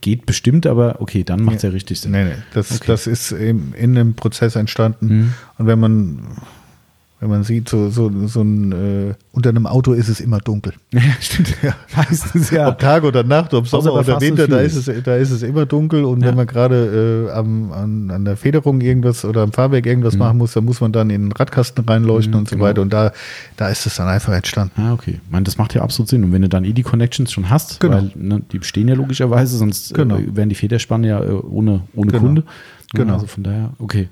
geht bestimmt, aber okay, dann macht es ja. richtig Sinn. Nee, nee, das, Okay. das ist eben in einem Prozess entstanden. Mhm. Und wenn man, wenn man sieht, so, so, so ein, äh, unter einem Auto ist es immer dunkel. [laughs] Ja, stimmt. Ja. Meistens ja. Ob Tag oder Nacht, ob Sommer oder Winter, da ist, es, da ist es immer dunkel. Und Ja. wenn man gerade äh, am, an, an der Federung irgendwas oder am Fahrwerk irgendwas machen muss, dann muss man dann in den Radkasten reinleuchten Mhm, und so genau. weiter. Und da, da ist es dann einfach entstanden. Ah, okay. Ich meine, das macht ja absolut Sinn. Und wenn du dann eh die Connections schon hast, Genau. weil ne, die bestehen ja logischerweise, sonst Genau. äh, wären die Federspanne ja äh, ohne, ohne Genau. Kunde. Genau. Also von daher, okay.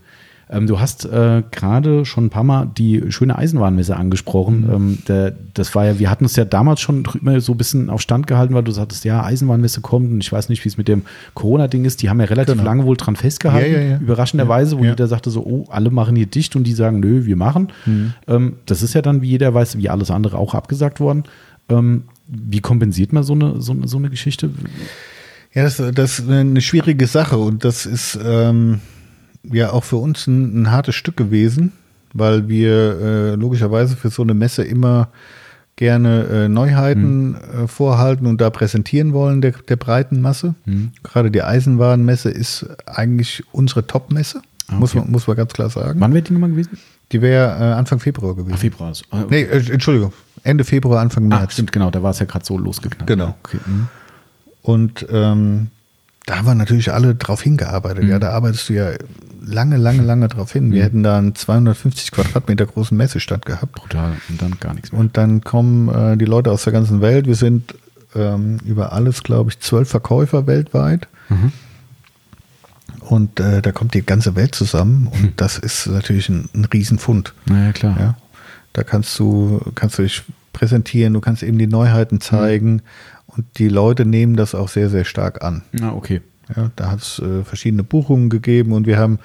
Ähm, du hast äh, gerade schon ein paar Mal die schöne Eisenbahnmesse angesprochen. Mhm. Ähm, der, das war ja, wir hatten es ja damals schon drüber so ein bisschen auf Stand gehalten, weil du sagtest, ja, Eisenbahnmesse kommt und ich weiß nicht, wie es mit dem Corona-Ding ist. Die haben ja relativ Genau. lange wohl dran festgehalten, Ja, ja, ja. überraschenderweise, wo jeder sagte so, oh, alle machen hier dicht und die sagen, nö, wir machen. Mhm. Ähm, das ist ja dann, wie jeder weiß, wie alles andere auch abgesagt worden. Ähm, wie kompensiert man so eine, so, so eine Geschichte? Ja, das, das ist eine schwierige Sache und das ist ähm, ja auch für uns ein, ein hartes Stück gewesen, weil wir äh, logischerweise für so eine Messe immer gerne äh, Neuheiten äh, vorhalten und da präsentieren wollen der, der breiten Masse. Gerade die Eisenwarenmesse ist eigentlich unsere Top-Messe, Ah, muss, okay. man, muss man ganz klar sagen. Wann wird die nochmal gewesen? Die wäre äh, Anfang Februar gewesen. Ach, Februar. Also, äh, Nee, äh, Entschuldigung, Ende Februar, Anfang März. stimmt, genau, da war es ja gerade so losgeknallt. Genau. Okay. mhm. Und ähm, da haben wir natürlich alle drauf hingearbeitet. Mhm. Ja, da arbeitest du ja lange, lange, lange drauf hin. Wir hätten da einen 250 Quadratmeter großen Messestand gehabt. Brutal. Und dann gar nichts mehr. Und dann kommen äh, die Leute aus der ganzen Welt. Wir sind ähm, über alles, glaube ich, zwölf Verkäufer weltweit. Mhm. Und äh, da kommt die ganze Welt zusammen. Und das ist natürlich ein, ein Riesenfund. naja, klar. Ja, da kannst du, kannst du dich präsentieren, du kannst eben die Neuheiten zeigen. Und die Leute nehmen das auch sehr, sehr stark an. Na, okay. Ja, da hat es äh, verschiedene Buchungen gegeben und wir haben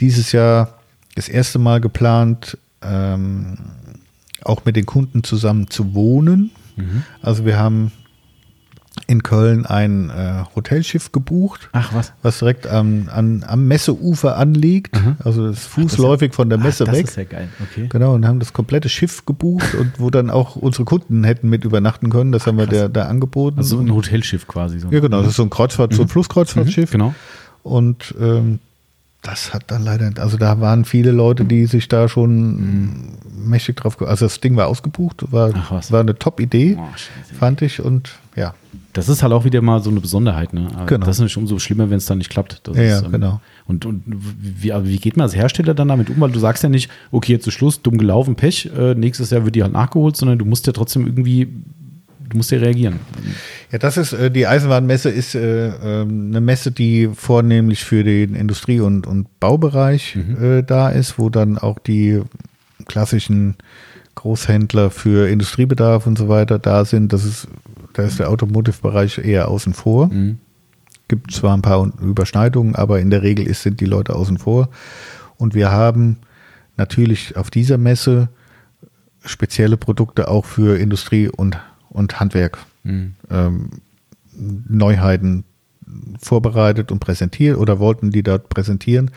dieses Jahr das erste Mal geplant, ähm, auch mit den Kunden zusammen zu wohnen. Mhm. Also wir haben in Köln ein äh, Hotelschiff gebucht, Ach was. was direkt am, an, am Messeufer anliegt. Mhm. Also das ist fußläufig von der Messe Ach, das weg. ist ja geil. Okay. Genau, und haben das komplette Schiff gebucht und wo dann auch unsere Kunden hätten mit übernachten können. Das haben wir krass. da, angeboten. Also ein Hotelschiff quasi. So. ja, genau, das ist so ein Kreuzfahrt, so ein Flusskreuzfahrtschiff. Mhm, genau. Und ähm, das hat dann leider, also da waren viele Leute, die sich da schon mächtig drauf, also das Ding war ausgebucht, war, war eine Top-Idee, Oh, fand ich und ja, Das ist halt auch wieder mal so eine Besonderheit. Ne? Genau. Das ist natürlich umso schlimmer, wenn es dann nicht klappt. Das Ja, ist, ja, genau. Und, und wie, wie geht man als Hersteller dann damit um? Weil du sagst ja nicht, okay, jetzt ist Schluss, dumm gelaufen, Pech, äh, nächstes Jahr wird die halt nachgeholt, sondern du musst ja trotzdem irgendwie, du musst ja reagieren. Ja, das ist, äh, die Eisenbahnmesse ist äh, ähm, eine Messe, die vornehmlich für den Industrie- und, und Baubereich äh, da ist, wo dann auch die klassischen Großhändler für Industriebedarf und so weiter da sind. Das ist, da ist der Automotive-Bereich eher außen vor. Gibt zwar ein paar Überschneidungen, aber in der Regel ist, sind die Leute außen vor. Und wir haben natürlich auf dieser Messe spezielle Produkte auch für Industrie und, und Handwerk ähm, Neuheiten vorbereitet und präsentiert oder wollten die dort präsentieren.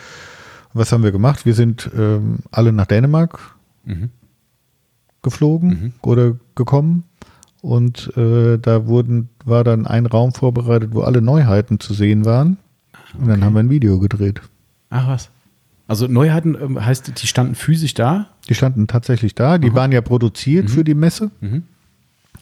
Was haben wir gemacht? Wir sind ähm, alle nach Dänemark Mhm. geflogen oder gekommen und äh, da wurden, war dann ein Raum vorbereitet, wo alle Neuheiten zu sehen waren. Und dann Okay. haben wir ein Video gedreht. Ach was. Also Neuheiten ähm, heißt, die standen physisch da. Die standen tatsächlich da, die waren ja produziert für die Messe. Mhm.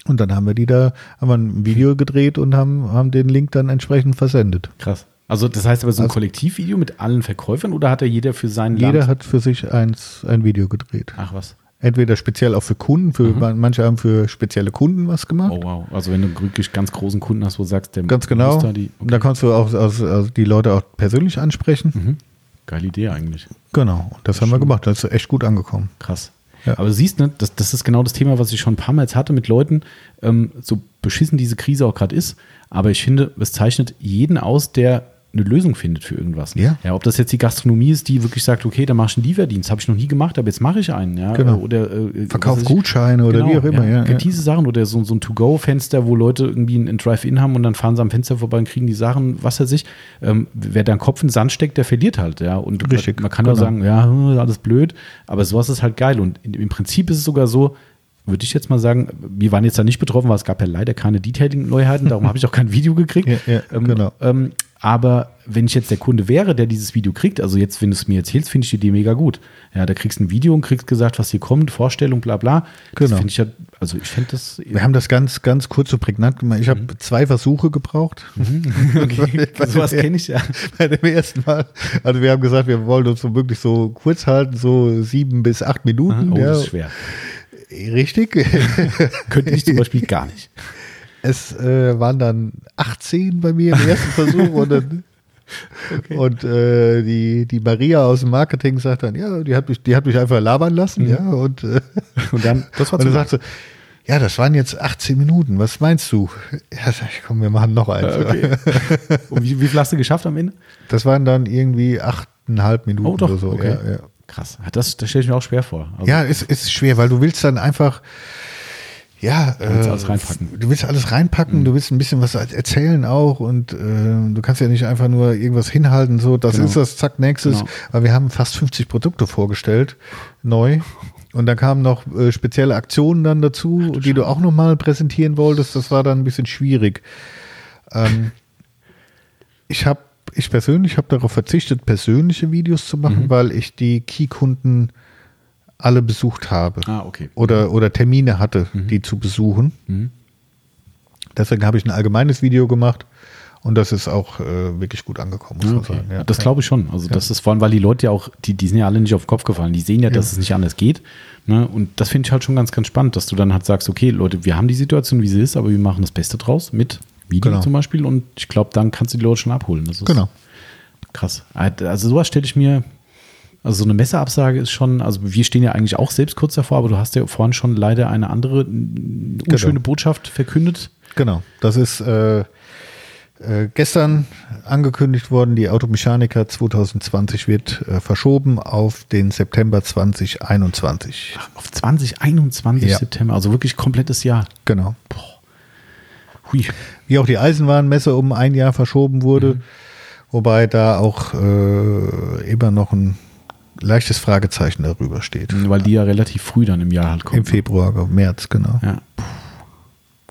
Und dann haben wir die da, haben wir ein Video gedreht und haben, haben den Link dann entsprechend versendet. Krass. Also das heißt aber so ein Also- Kollektivvideo mit allen Verkäufern oder hat da jeder für seinen Jeder Land? hat für sich eins, ein Video gedreht. Ach was. Entweder speziell auch für Kunden, für manche haben für spezielle Kunden was gemacht. Oh wow. Also wenn du wirklich ganz großen Kunden hast, wo du sagst, der Ganz genau. muss da die, Und da kannst du auch also, also die Leute auch persönlich ansprechen. Mhm. Geile Idee eigentlich. Genau. Und das haben wir gemacht. Das ist echt gut angekommen. Krass. Ja. Aber du siehst, ne, das, das ist genau das Thema, was ich schon ein paar Mal hatte mit Leuten, ähm, so beschissen diese Krise auch gerade ist. Aber ich finde, es zeichnet jeden aus, der eine Lösung findet für irgendwas. Ja. ja ob das jetzt die Gastronomie ist, die wirklich sagt, okay, da mache ich einen Lieferdienst, habe ich noch nie gemacht, aber jetzt mache ich einen. Ja? Genau. Oder, äh, Verkauf. Gutscheine oder wie auch immer. Ja, ja. Gibt diese Sachen oder so, so ein To-Go-Fenster, wo Leute irgendwie ein, ein Drive-In haben und dann fahren sie am Fenster vorbei und kriegen die Sachen, was weiß ich. Ähm, wer da einen Kopf in den Sand steckt, der verliert halt. Ja? Und Richtig, man, man kann genau. auch sagen, ja, alles blöd, aber sowas ist halt geil. Und im Prinzip ist es sogar so, würde ich jetzt mal sagen, wir waren jetzt da nicht betroffen, weil es gab ja leider keine Detailing-Neuheiten, darum [laughs] habe ich auch kein Video gekriegt. Ja, ja, ähm, genau. ähm, aber wenn ich jetzt der Kunde wäre, der dieses Video kriegt, also jetzt, wenn du es mir erzählst, finde ich die Idee mega gut. Ja, da kriegst du ein Video und kriegst gesagt, was hier kommt, Vorstellung, bla bla. Das Genau. finde ich ja, also ich fände das. Wir haben das ganz, ganz kurz und prägnant gemacht. Ich habe zwei Versuche gebraucht. [laughs] okay. Sowas kenne ich ja. [laughs] Bei dem ersten Mal. Also wir haben gesagt, wir wollen uns so wirklich so kurz halten, so sieben bis acht Minuten. Oh, ja. das ist schwer. Richtig. [laughs] Könnte ich zum Beispiel gar nicht. Es äh, waren dann 18 bei mir im ersten Versuch und dann [laughs] Und äh, die, die Maria aus dem Marketing sagt dann, ja, die hat mich, die hat mich einfach labern lassen, ja. Und, äh, [laughs] Und dann, das war und dann sagt sie, ja, das waren jetzt 18 Minuten, was meinst du? Ja, sag ich, komm, wir machen noch eins. Okay. Und wie, wie viel hast du geschafft am Ende? Das waren dann irgendwie achteinhalb Minuten Oh, doch, oder so. okay. Ja, ja. Krass. Das, das stelle ich mir auch schwer vor. Also, Ja, es ist schwer, weil du willst dann einfach, ja, willst äh, alles reinpacken. du willst alles reinpacken, du willst ein bisschen was erzählen auch und äh, du kannst ja nicht einfach nur irgendwas hinhalten, so, das Genau. ist das, zack, nächstes, Genau. weil wir haben fast 50 Produkte vorgestellt, neu. Und da kamen noch äh, spezielle Aktionen dann dazu, die du auch nochmal präsentieren wolltest. Das war dann ein bisschen schwierig. Ähm, ich habe, ich persönlich habe darauf verzichtet, persönliche Videos zu machen, Mhm. weil ich die Key-Kunden alle besucht habe Ah, okay. oder, oder Termine hatte, die zu besuchen. Mhm. Deswegen habe ich ein allgemeines Video gemacht und das ist auch äh, wirklich gut angekommen, muss man Okay. sagen. Ja. das glaube ich schon. Also das ist vor allem, weil die Leute ja auch, die, die sind ja alle nicht auf den Kopf gefallen. Die sehen ja, dass es nicht anders geht. Ne? Und das finde ich halt schon ganz, ganz spannend, dass du dann halt sagst, okay, Leute, wir haben die Situation, wie sie ist, aber wir machen das Beste draus mit Video Genau. zum Beispiel. Und ich glaube, dann kannst du die Leute schon abholen. Das ist Genau. krass. Also sowas stelle ich mir, also so eine Messeabsage ist schon, also wir stehen ja eigentlich auch selbst kurz davor, aber du hast ja vorhin schon leider eine andere n- unschöne Genau. Botschaft verkündet. Genau, das ist, äh, Äh, gestern angekündigt worden, die Automechaniker 2020 wird äh, verschoben auf den September 2021. Ach, auf 2021 Ja. September, also wirklich komplettes Jahr. Genau. Hui. Wie auch die Eisenbahnmesse um ein Jahr verschoben wurde, Mhm. wobei da auch äh, immer noch ein leichtes Fragezeichen darüber steht. Weil die ja relativ früh dann im Jahr halt kommen. Im Februar, März, genau. Ja.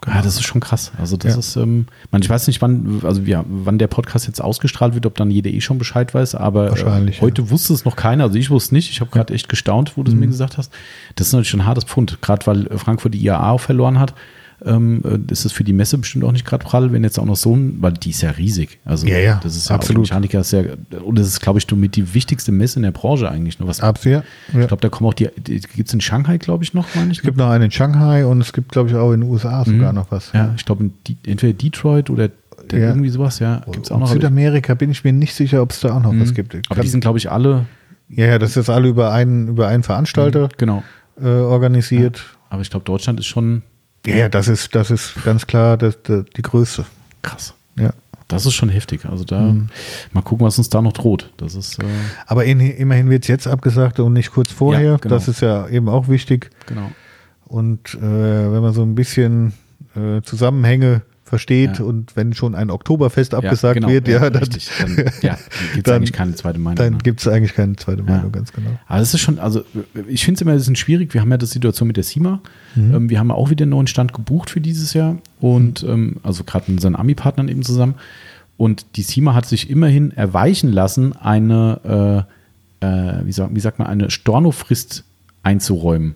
Ja, das ist schon krass. Also das Ja. ist, ähm, man, ich weiß nicht, wann, also ja, wann der Podcast jetzt ausgestrahlt wird, ob dann jeder eh schon Bescheid weiß, aber äh, heute wusste es noch keiner, also ich wusste es nicht. Ich habe gerade echt gestaunt, wo du Mhm. es mir gesagt hast. Das ist natürlich schon ein hartes Pfund, gerade weil Frankfurt die IAA auch verloren hat. Ähm, äh, ist es für die Messe bestimmt auch nicht gerade prall, wenn jetzt auch noch so ein, weil die ist ja riesig. Also Ja, ja, das ist ja absolut. Mechaniker ist ja, und das ist, glaube ich, somit die wichtigste Messe in der Branche eigentlich. Ne? Was, Ab, ja. ja. Ich glaube, da kommen auch die, die gibt es in Shanghai, glaube ich, noch, meine ich. Es gibt noch einen in Shanghai und es gibt, glaube ich, auch in den USA sogar noch was. Mhm. Ja, ich glaube, in entweder Detroit oder der Ja. irgendwie sowas, ja, gibt es auch noch. aber- Südamerika bin ich mir nicht sicher, ob es da auch noch was Mhm. gibt. Aber die sind, glaube ich, alle, ja, ja, das ist alle über einen, über einen Veranstalter genau. äh, organisiert. Aber ich glaube, Deutschland ist schon Ja, ja, das ist, das ist ganz klar das, das, die Größe. krass. Ja. Das ist schon heftig. Also da, Mhm. mal gucken, was uns da noch droht. Das ist, äh, Aber in, immerhin wird es jetzt abgesagt und nicht kurz vorher. Ja, genau. Das ist ja eben auch wichtig. genau. Und äh, wenn man so ein bisschen äh, Zusammenhänge versteht Ja. und wenn schon ein Oktoberfest abgesagt genau, wird, ja, dann, richtig. Dann, ja, [laughs] gibt es dann- eigentlich keine zweite Meinung. dann ne? gibt es eigentlich keine zweite Meinung, ganz genau. Aber das ist schon, also ich finde es immer ein bisschen schwierig. Wir haben ja die Situation mit der SIMA. Mhm. Ähm, wir haben auch wieder einen neuen Stand gebucht für dieses Jahr und ähm, also gerade mit unseren Ami-Partnern eben zusammen. Und die SIMA hat sich immerhin erweichen lassen, eine, äh, äh, wie, sagt, wie sagt man, eine Stornofrist einzuräumen.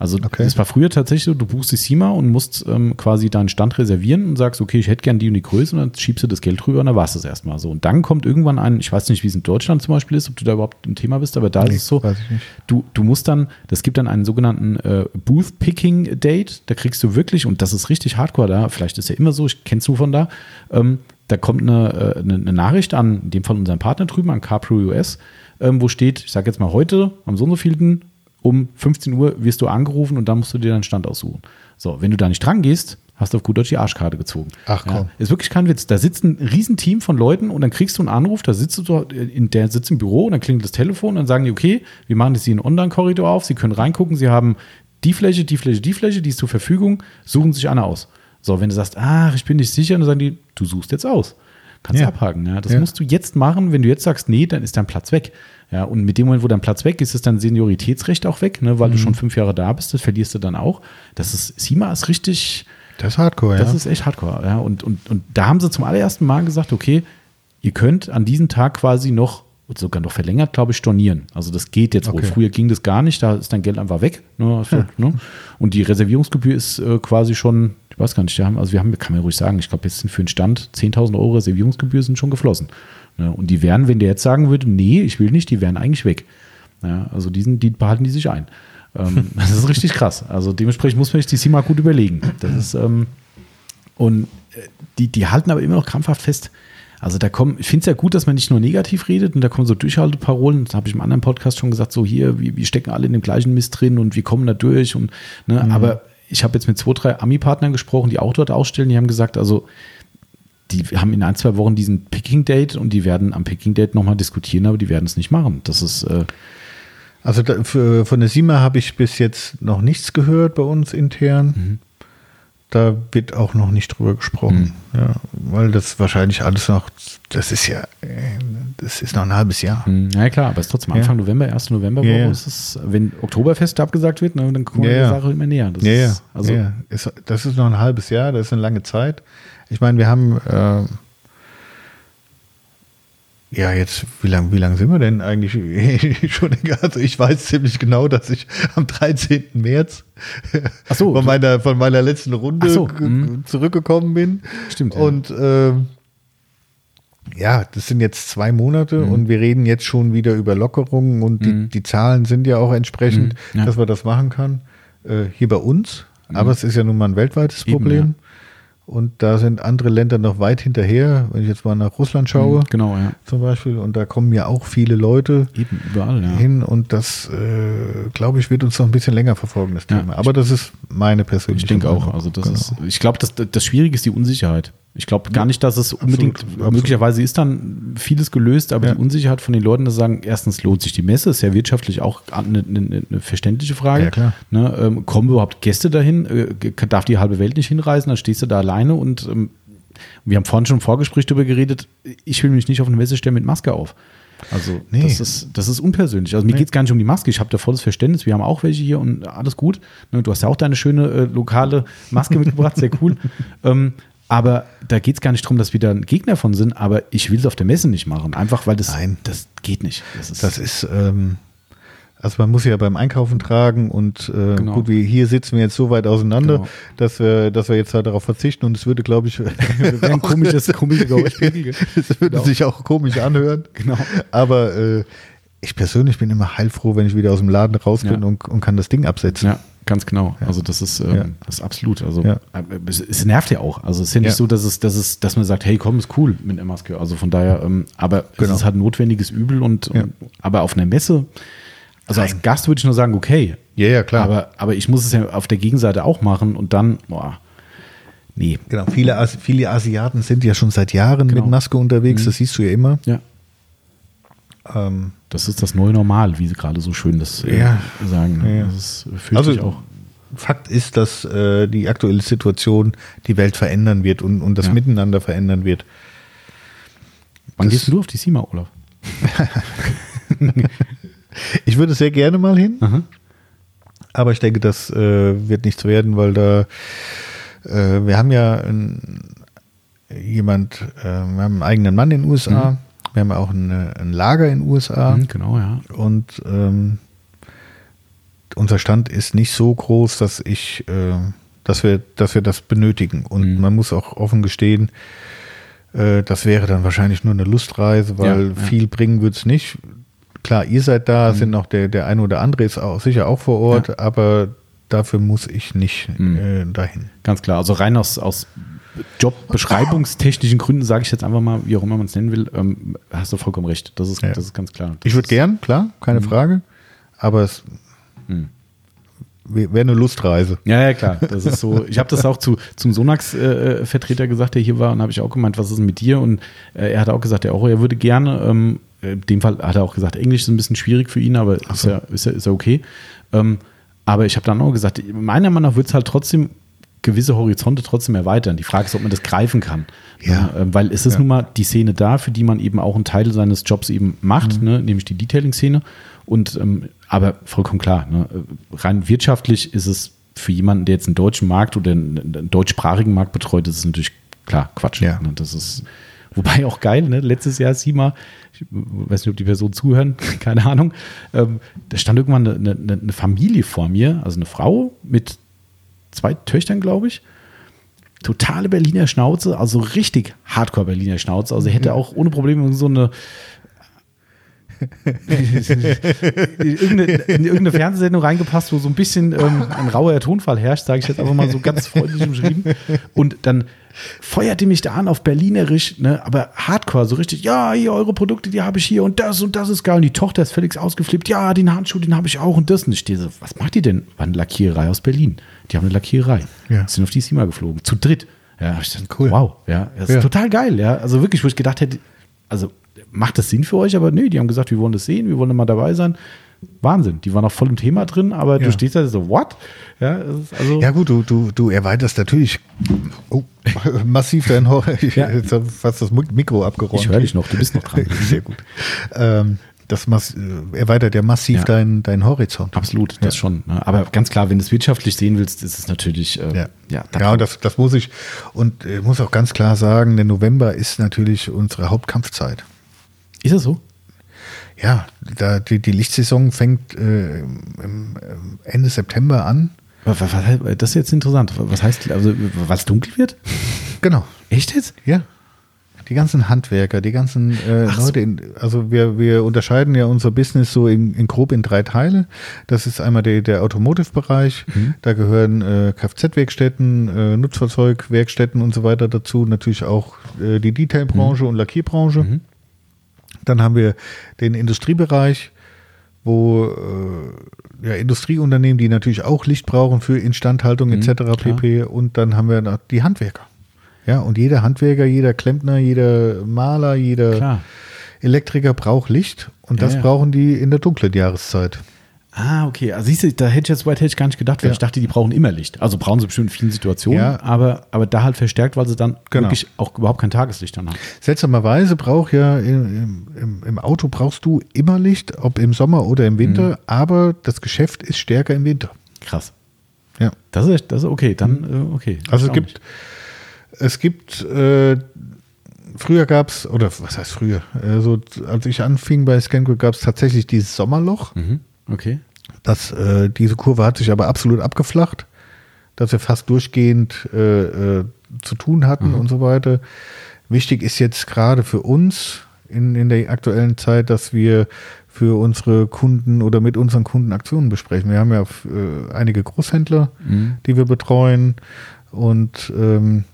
Also Okay. es war früher tatsächlich so, du buchst die SIMA und musst ähm, quasi deinen Stand reservieren und sagst, okay, ich hätte gern die und die Größe und dann schiebst du das Geld rüber und dann war es das erstmal so. Und dann kommt irgendwann ein, ich weiß nicht, wie es in Deutschland zum Beispiel ist, ob du da überhaupt ein Thema bist, aber da Nee, ist es so, du, du musst dann, das gibt dann einen sogenannten äh, Booth-Picking-Date, da kriegst du wirklich, und das ist richtig hardcore da, vielleicht ist ja immer so, ich kennst du von da, ähm, da kommt eine, äh, eine, eine Nachricht an, in dem Fall unseren Partner drüben, an CarPro US, ähm, wo steht, ich sage jetzt mal heute, am so und so vielten, um 15 Uhr wirst du angerufen und dann musst du dir deinen Stand aussuchen. So, wenn du da nicht dran gehst, hast du auf gut Deutsch die Arschkarte gezogen. Ach, komm. Ja, ist wirklich kein Witz. Da sitzt ein Riesenteam von Leuten und dann kriegst du einen Anruf, da sitzt du, dort in der sitzt im Büro und dann klingelt das Telefon und dann sagen die, okay, wir machen jetzt hier einen Online-Korridor auf, Sie können reingucken, Sie haben die Fläche, die Fläche, die Fläche, die ist zur Verfügung, suchen sich eine aus. So, wenn du sagst, ach, ich bin nicht sicher, dann sagen die, du suchst jetzt aus. Kannst Ja. abhaken. Ja. Das Ja. musst du jetzt machen. Wenn du jetzt sagst, nee, dann ist dein Platz weg. Ja, und mit dem Moment, wo dein Platz weg ist, ist dein Senioritätsrecht auch weg, ne, weil du schon fünf Jahre da bist, das verlierst du dann auch. Das ist, SIMA ist richtig, Das ist Hardcore, das ja. ist echt hardcore. Ja. Und, und, und da haben sie zum allerersten Mal gesagt, okay, ihr könnt an diesem Tag quasi noch, sogar noch verlängert, glaube ich, stornieren. Also das geht jetzt wohl. Okay. Früher ging das gar nicht, da ist dein Geld einfach weg. Ne, also, ne? Und die Reservierungsgebühr ist äh, quasi schon, ich weiß gar nicht, wir haben, also wir haben, kann man ruhig sagen, ich glaube, jetzt sind für den Stand 10.000 Euro Reservierungsgebühr sind schon geflossen. Ne? Und die wären, wenn der jetzt sagen würde, nee, ich will nicht, die wären eigentlich weg. Ja, also diesen, die behalten die sich ein. Ähm, [laughs] das ist richtig krass. Also dementsprechend muss man sich die SIMA gut überlegen. Das ist, ähm, und äh, die, die halten aber immer noch krampfhaft fest. Also da kommen, ich finde es ja gut, dass man nicht nur negativ redet und da kommen so Durchhalteparolen, das habe ich im anderen Podcast schon gesagt, so hier, wir, wir stecken alle in dem gleichen Mist drin und wir kommen da durch und ne, aber ich habe jetzt mit zwei, drei Ami-Partnern gesprochen, die auch dort ausstellen, die haben gesagt, also die haben in ein, zwei Wochen diesen Picking-Date und die werden am Picking-Date nochmal diskutieren, aber die werden es nicht machen. Das ist, äh, Also da, für, von der SIMA habe ich bis jetzt noch nichts gehört bei uns intern. Mhm. Da wird auch noch nicht drüber gesprochen. Mhm. Ja, weil das wahrscheinlich alles noch, das ist ja, das ist noch ein halbes Jahr. Hm, Ja, klar, aber es ist trotzdem Ja. Anfang November, 1. November, Ja, ja. ist es, wenn Oktoberfest abgesagt wird, ne, dann kommen wir Ja, der ja. Sache immer näher. Das ja, ja. Ist, also, ja, ja. Ist, das ist noch ein halbes Jahr, das ist eine lange Zeit. Ich meine, wir haben, äh, ja, jetzt, wie lange wie lang sind wir denn eigentlich [laughs] schon? Also ich weiß ziemlich genau, dass ich am 13. März so. von, meiner, von meiner letzten Runde so, mhm. zurückgekommen bin. Stimmt, ja. Und ähm, ja, das sind jetzt zwei Monate Mhm. und wir reden jetzt schon wieder über Lockerungen und die, die Zahlen sind ja auch entsprechend, Mhm, ja. dass man das machen kann. Äh, hier bei uns, aber es ist ja nun mal ein weltweites Eben, Problem. Und da sind andere Länder noch weit hinterher, wenn ich jetzt mal nach Russland schaue, Genau, ja. zum Beispiel. Und da kommen ja auch viele Leute Eben, überall, ja. hin und das, äh, glaube ich, wird uns noch ein bisschen länger verfolgen, das Ja, Thema. Aber das ist meine persönliche Ich denke auch. Also das Genau. ist, ich glaube, das, das Schwierige ist die Unsicherheit. Ich glaube gar nicht, dass es unbedingt, absolut. möglicherweise ist dann vieles gelöst, aber Ja. die Unsicherheit von den Leuten, dass sagen, erstens lohnt sich die Messe, ist ja wirtschaftlich auch eine, eine, eine verständliche Frage. Ja, klar. Ne, ähm, kommen überhaupt Gäste dahin? Äh, darf die halbe Welt nicht hinreisen? Dann stehst du da alleine und ähm, wir haben vorhin schon im Vorgespräch darüber geredet, ich will mich nicht auf eine Messe stellen mit Maske auf. Also Nee. das, ist, das ist unpersönlich. Also mir Nee. geht es gar nicht um die Maske. Ich habe da volles Verständnis. Wir haben auch welche hier und alles gut. Ne, Du hast ja auch deine schöne äh, lokale Maske mitgebracht, sehr cool. [laughs] Ähm, aber da geht es gar nicht darum, dass wir da ein Gegner von sind, aber ich will es auf der Messe nicht machen. Einfach weil das, Nein. das geht nicht. Das ist, Das ist, ähm, also man muss ja beim Einkaufen tragen und äh, Genau. gut, wie hier sitzen wir jetzt so weit auseinander, Genau. dass wir, dass wir jetzt halt darauf verzichten und es würde, glaube ich, [laughs] ein komisches, komisches Geräuschpegel. [laughs] es würde Genau. sich auch komisch anhören. [laughs] Genau. Aber äh, ich persönlich bin immer heilfroh, wenn ich wieder aus dem Laden raus bin Ja. und, und kann das Ding absetzen. Ja, ganz genau. Also das ist, ähm, Ja. das ist absolut. Also Ja. äh, es, es nervt ja auch. Also es ist ja nicht Ja. so, dass es, dass es, dass man sagt, hey, komm, ist cool mit der Maske. Also von daher, ähm, aber Genau. es ist halt ein notwendiges Übel und, Ja. und aber auf einer Messe, also als Nein. Gast würde ich nur sagen, okay. Ja, ja, klar. Aber, aber ich muss es ja auf der Gegenseite auch machen und dann, boah, nee. Genau, viele, Asi- viele Asiaten sind ja schon seit Jahren Genau. mit Maske unterwegs, das siehst du ja immer. Ja. Ähm, Das ist das neue Normal, wie sie gerade so schön das äh, Ja. sagen. Ja. Das fühlt Also- sich auch. Fakt ist, dass äh, die aktuelle Situation die Welt verändern wird und, und das Ja. Miteinander verändern wird. Wann das- gehst du auf die SIMA, Olaf? [laughs] Ich würde sehr gerne mal hin, Aha. aber ich denke, das äh, wird nichts werden, weil da äh, wir haben ja ein, jemand, äh, wir haben einen eigenen Mann in den USA, wir haben auch eine, ein Lager in den USA Mhm, genau, ja. und ähm, unser Stand ist nicht so groß, dass ich, äh, dass wir, dass wir das benötigen. Und Mhm. man muss auch offen gestehen, äh, das wäre dann wahrscheinlich nur eine Lustreise, weil Ja, ja. viel bringen wird es nicht. Klar, ihr seid da, sind noch der, der eine oder andere ist auch sicher auch vor Ort, Mhm. Ja. aber dafür muss ich nicht Mhm. äh, dahin. Ganz klar. Also rein aus, aus jobbeschreibungstechnischen Gründen, sage ich jetzt einfach mal, wie auch immer man es nennen will, ähm, hast du vollkommen recht. Das ist, Ja. das ist ganz klar. Das Ich würde gern, klar, keine Frage, aber es Mhm. wäre eine Lustreise. Ja, ja, klar. Das ist so. Ich habe das auch zu, zum Sonax-Vertreter gesagt, der hier war, und habe ich auch gemeint, was ist denn mit dir? Und äh, er hat auch gesagt, er auch, er würde gerne, ähm, in dem Fall hat er auch gesagt, Englisch ist ein bisschen schwierig für ihn, aber ist, ja, ist, ja, ist ja okay. Ähm, aber ich habe dann auch gesagt, meiner Meinung nach wird es halt trotzdem gewisse Horizonte trotzdem erweitern. Die Frage ist, ob man das greifen kann. Ja. Ähm, weil es ist Ja. nun mal die Szene da, für die man eben auch einen Teil seines Jobs eben macht, ne, nämlich die Detailing-Szene. Und ähm, aber vollkommen klar, ne, rein wirtschaftlich ist es für jemanden, der jetzt einen deutschen Markt oder einen, einen deutschsprachigen Markt betreut, ist es natürlich klar Quatsch. Ja. Ne, das ist wobei auch geil, ne? Letztes Jahr SIMA, ich weiß nicht, ob die Personen zuhören, [laughs] keine Ahnung. Ähm, da stand irgendwann eine, eine, eine Familie vor mir, also eine Frau mit zwei Töchtern, glaube ich. Totale Berliner Schnauze, also richtig Hardcore Berliner Schnauze. Also hätte auch ohne Probleme so eine [laughs] in irgendeine, in irgendeine Fernsehsendung reingepasst, wo so ein bisschen ähm, ein rauer Tonfall herrscht, sage ich jetzt einfach mal so ganz freundlich umschrieben. Und dann feuerte mich da an auf Berlinerisch, ne, aber hardcore, so richtig, ja, hier eure Produkte, die habe ich hier und das und das ist geil. Und die Tochter ist völlig ausgeflippt, ja, den Handschuh, den habe ich auch und das. Und ich stehe so, was macht die denn? War eine Lackiererei aus Berlin. Die haben eine Lackiererei. Ja. Sind auf die SIMA geflogen, zu dritt. Ja, ich dann, Cool. Wow, ja, das ist Ja. total geil, ja. Also wirklich, wo ich gedacht hätte, also macht das Sinn für euch? Aber nee, die haben gesagt, wir wollen das sehen, wir wollen mal dabei sein. Wahnsinn, die waren auch voll im Thema drin, aber Ja. du stehst da so, what? Ja, das also, Ja gut, du, du, du erweiterst natürlich oh, [laughs] massiv dein Hor [laughs] Ja. Jetzt hab ich fast das Mikro abgeräumt. ich höre dich noch, du bist noch dran. [laughs] Sehr gut. Ähm, das äh, erweitert ja massiv Ja. deinen dein Horizont. Absolut, das schon. Ne? Aber ganz klar, wenn du es wirtschaftlich sehen willst, ist es natürlich, äh, Ja, ja, ja, und das, das muss ich und äh, muss auch ganz klar sagen, der November ist natürlich unsere Hauptkampfzeit. ist es so? Ja, da die, die Lichtsaison fängt äh, Ende September an. Was, was, was- das ist jetzt interessant. Was heißt, also, weil es dunkel wird? Genau. Echt jetzt? Ja. Die ganzen Handwerker, die ganzen äh, so. Leute, in, also wir, wir unterscheiden ja unser Business so in, in grob in drei Teile. Das ist einmal der, der Automotive-Bereich, Mhm. da gehören äh, Kfz-Werkstätten, äh, Nutzfahrzeugwerkstätten und so weiter dazu, natürlich auch äh, die Detailbranche und Lackierbranche. Mhm. Dann haben wir den Industriebereich, wo äh, ja, Industrieunternehmen, die natürlich auch Licht brauchen für Instandhaltung etc. Mhm, klar. pp. Und dann haben wir die Handwerker. Ja, und jeder Handwerker, jeder Klempner, jeder Maler, jeder Klar. Elektriker braucht Licht und Ja, das ja. brauchen die in der dunklen Jahreszeit. Ah, okay. Also siehst du, da hätte ich jetzt White hätte ich gar nicht gedacht, weil Ja. ich dachte, die brauchen immer Licht. Also brauchen sie bestimmt in vielen Situationen, Ja. aber, aber da halt verstärkt, weil sie dann Genau. wirklich auch überhaupt kein Tageslicht dann haben. Seltsamerweise braucht ja im, im, im Auto brauchst du immer Licht, ob im Sommer oder im Winter, Mhm. aber das Geschäft ist stärker im Winter. Krass. Ja. Das ist echt, das ist okay. Dann, äh, okay. Also es gibt, es gibt, äh, früher gab es, oder was heißt früher? Äh, so, als ich anfing bei ScanGrid, gab es tatsächlich dieses Sommerloch. Mhm. Okay. Das, äh, diese Kurve hat sich aber absolut abgeflacht, dass wir fast durchgehend äh, äh, zu tun hatten und so weiter. Wichtig ist jetzt gerade für uns in, in der aktuellen Zeit, dass wir für unsere Kunden oder mit unseren Kunden Aktionen besprechen. Wir haben ja äh, einige Großhändler, Mhm. die wir betreuen und ähm,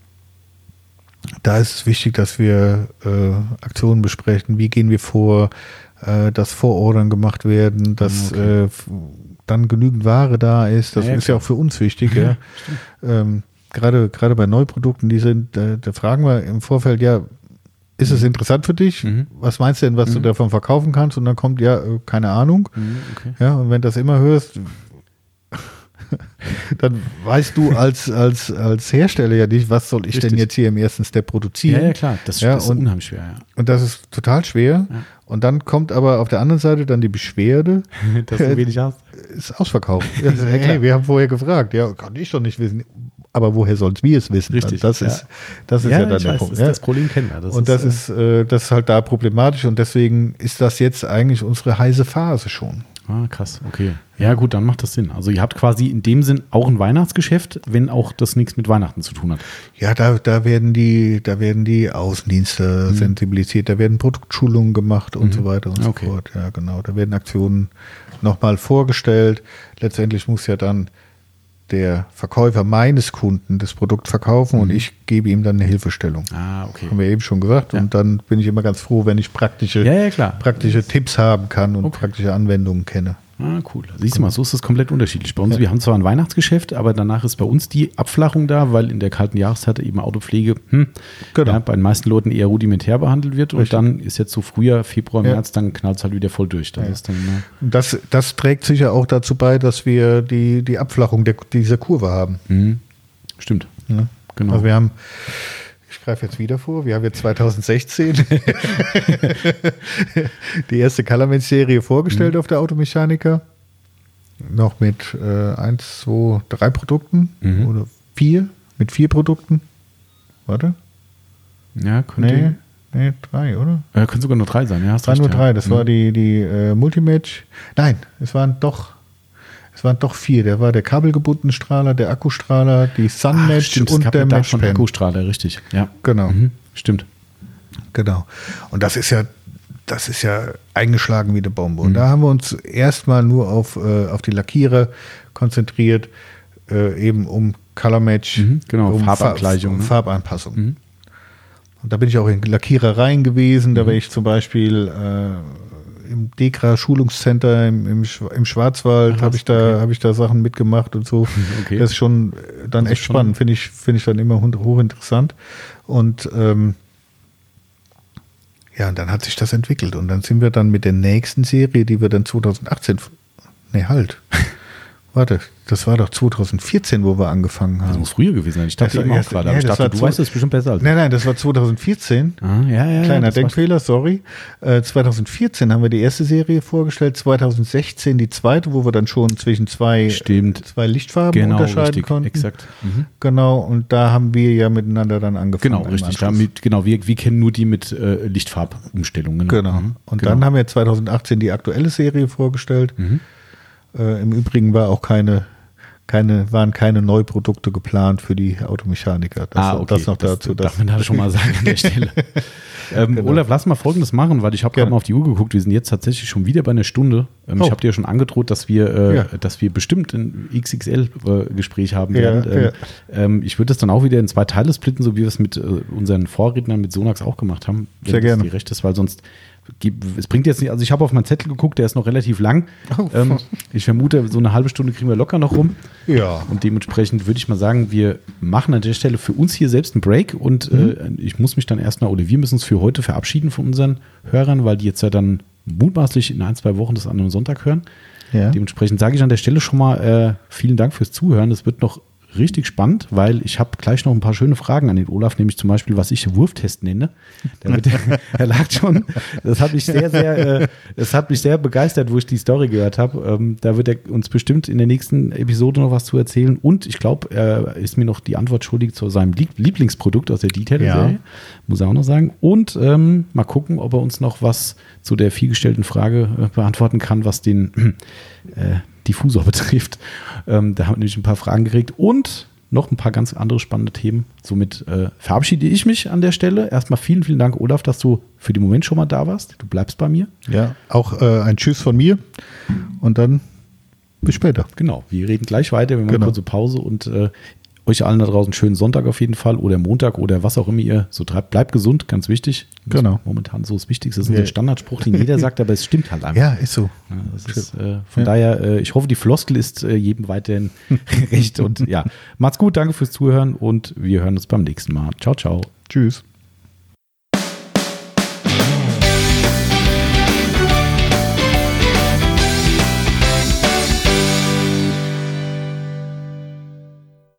da ist es wichtig, dass wir äh, Aktionen besprechen. Wie gehen wir vor, äh, dass Vorordern gemacht werden, dass Okay. äh, dann genügend Ware da ist. Das Ja, ist ja auch für uns wichtig. Ja. ähm, gerade, gerade bei Neuprodukten, die sind, da, da fragen wir im Vorfeld, ja, ist es interessant für dich? Mhm. Was meinst du denn, was du davon verkaufen kannst? Und dann kommt, ja, äh, keine Ahnung. Mhm, okay. Ja, und wenn du das immer hörst, [laughs] dann weißt du als, als, als Hersteller ja nicht, was soll ich denn Richtig. jetzt hier im ersten Step produzieren? Ja, ja, klar. Das, Ja, das ist und- unheimlich schwer, ja. Und das ist total schwer. Ja. Und dann kommt aber auf der anderen Seite dann die Beschwerde, [laughs] Dass du wenig hast. ist ausverkauft. [laughs] Ja, hey, wir haben vorher gefragt, ja, kann ich doch nicht wissen. Aber woher sollen wir es wissen? Richtig, Das ja. ist, das ist ja, dann ich der weiß, Punkt. Das, ja. das Problem kennen wir. Das und das äh, ist, äh, das ist halt da problematisch und deswegen ist das jetzt eigentlich unsere heiße Phase schon. Ah, krass, okay. Ja, gut, dann macht das Sinn. Also ihr habt quasi in dem Sinn auch ein Weihnachtsgeschäft, wenn auch das nichts mit Weihnachten zu tun hat. Ja, da, da werden die, da werden die Außendienste sensibilisiert, da werden Produktschulungen gemacht und so weiter und Okay. so fort. Ja, genau. Da werden Aktionen nochmal vorgestellt. Letztendlich muss ja dann der Verkäufer meines Kunden das Produkt verkaufen und ich gebe ihm dann eine Hilfestellung. Ah, okay. Haben wir eben schon gesagt. Ja. Und dann bin ich immer ganz froh, wenn ich praktische, Ja, ja, praktische Tipps haben kann und Okay. praktische Anwendungen kenne. Ah, cool. Siehst du mal, so ist das komplett unterschiedlich. Bei uns, wir haben zwar ein Weihnachtsgeschäft, aber danach ist bei uns die Abflachung da, weil in der kalten Jahreszeit eben Autopflege hm, Genau. ja, bei den meisten Leuten eher rudimentär behandelt wird. Und Richtig. dann ist jetzt so Frühjahr, Februar, Ja. März, dann knallt es halt wieder voll durch. Das dann, ne, das, das trägt sicher auch dazu bei, dass wir die, die Abflachung der, dieser Kurve haben. mhm. Stimmt. Genau. Also wir haben, ich greife jetzt wieder vor, wir haben jetzt 2016 [laughs] die erste Colorman-Serie vorgestellt Mhm. auf der Automechaniker. Noch mit äh, eins, zwei, drei Produkten Mhm. oder vier, mit vier Produkten. Warte, ja, könnte, nee, nee, drei, oder? äh, können sogar nur drei sein. Ja, hast Drei recht, nur ja. drei, das Mhm. war die, die äh, Multimatch. Nein, es waren doch, es waren doch vier. Der war der kabelgebundene Strahler, der Akkustrahler, die Sunmatch und der ja Matchpen. Akkustrahler, richtig. Ja. Genau. Mhm. Stimmt. Genau. Und das ist ja, das ist ja eingeschlagen wie eine Bombe. Mhm. Und da haben wir uns erstmal nur auf, äh, auf die Lackierer konzentriert, äh, eben um Color Match, Mhm, genau, um Farbabgleichung, Farb, um ne? Farbanpassung. Mhm. Und da bin ich auch in Lackierereien gewesen. Da war ich zum Beispiel äh, im Dekra Schulungscenter im, im, im Schwarzwald, Ach, habe ich da okay. habe ich da Sachen mitgemacht und so. [laughs] Okay. Das ist schon äh, dann Das echt schon- spannend, finde ich finde ich dann immer hochinteressant. Und ähm, ja, und dann hat sich das entwickelt und dann sind wir dann mit der nächsten Serie, die wir dann 2018 f- nee, halt. [laughs] Warte, das war doch 2014, wo wir angefangen Das haben. muss früher gewesen sein. Ich dachte Das eben auch erst- gerade. ja, ich das dachte, du weißt das bestimmt besser als. Nein, nein, das war 2014. Ah, ja, ja, Kleiner das Denkfehler, sorry. Äh, 2014 haben wir die erste Serie vorgestellt, 2016 die zweite, wo wir dann schon zwischen zwei, Stimmt. zwei Lichtfarben Genau, unterscheiden richtig, konnten. exakt. Mhm. Genau, und da haben wir ja miteinander dann angefangen. Genau, richtig. Damit, genau, wir, wir kennen nur die mit äh, Lichtfarbumstellungen. Genau. Mhm, Und genau. dann haben wir 2018 die aktuelle Serie vorgestellt. Mhm. Äh, Im Übrigen war auch keine, keine, waren keine Neuprodukte geplant für die Automechaniker. Das, ah, okay. das noch dazu. Das darf man da schon mal sagen an der [laughs] Stelle. ähm, Genau. Olaf, lass mal Folgendes machen, weil ich habe gerade mal auf die Uhr geguckt. Wir sind jetzt tatsächlich schon wieder bei einer Stunde. Ähm, Oh. Ich habe dir ja schon angedroht, dass wir, äh, Ja. dass wir bestimmt ein XXL-Gespräch haben Ja, werden. Ähm, ja. ähm, ich würde das dann auch wieder in zwei Teile splitten, so wie wir es mit äh, unseren Vorrednern mit Sonax auch gemacht haben. wenn Sehr das gerne. Die recht ist, weil sonst es bringt jetzt nicht, also ich habe auf meinen Zettel geguckt, der ist noch relativ lang. Oh. Ähm, ich vermute, so eine halbe Stunde kriegen wir locker noch rum. Ja. Und dementsprechend würde ich mal sagen, wir machen an der Stelle für uns hier selbst einen Break und mhm. äh, ich muss mich dann erstmal, oder wir müssen uns für heute verabschieden von unseren Hörern, weil die jetzt ja dann mutmaßlich in ein, zwei Wochen das an einem Sonntag hören. Ja. Dementsprechend sage ich an der Stelle schon mal äh, vielen Dank fürs Zuhören. Es wird noch richtig spannend, weil ich habe gleich noch ein paar schöne Fragen an den Olaf, nämlich zum Beispiel, was ich Wurftest nenne. [laughs] [laughs] Er lag schon, das hat mich sehr, sehr, äh, das hat mich sehr begeistert, wo ich die Story gehört habe. Ähm, da wird er uns bestimmt in der nächsten Episode noch was zu erzählen. Und ich glaube, er ist mir noch die Antwort schuldig zu seinem Lieblingsprodukt aus der Detailer-Serie, ja. muss er auch noch sagen. Und ähm, mal gucken, ob er uns noch was zu der vielgestellten Frage äh, beantworten kann, was den äh, Diffusor [laughs] betrifft. Ähm, da haben wir nämlich ein paar Fragen gekriegt und noch ein paar ganz andere spannende Themen. Somit äh, verabschiede ich mich an der Stelle. Erstmal vielen, vielen Dank, Olaf, dass du für den Moment schon mal da warst. Du bleibst bei mir. Ja, auch äh, ein Tschüss von mir und dann bis später. Genau, wir reden gleich weiter. Wir machen genau. kurze Pause und äh, euch allen da draußen einen schönen Sonntag auf jeden Fall oder Montag oder was auch immer ihr so treibt. Bleibt gesund, ganz wichtig. Das genau. Momentan so das Wichtigste. Das ist ja. ein Standardspruch, den jeder sagt, aber es stimmt halt einfach. Ja, ist so. Ja, ist, äh, von ja. daher, äh, ich hoffe, die Floskel ist äh, jedem weiterhin [laughs] recht. Und ja, macht's gut, danke fürs Zuhören und wir hören uns beim nächsten Mal. Ciao, ciao. Tschüss.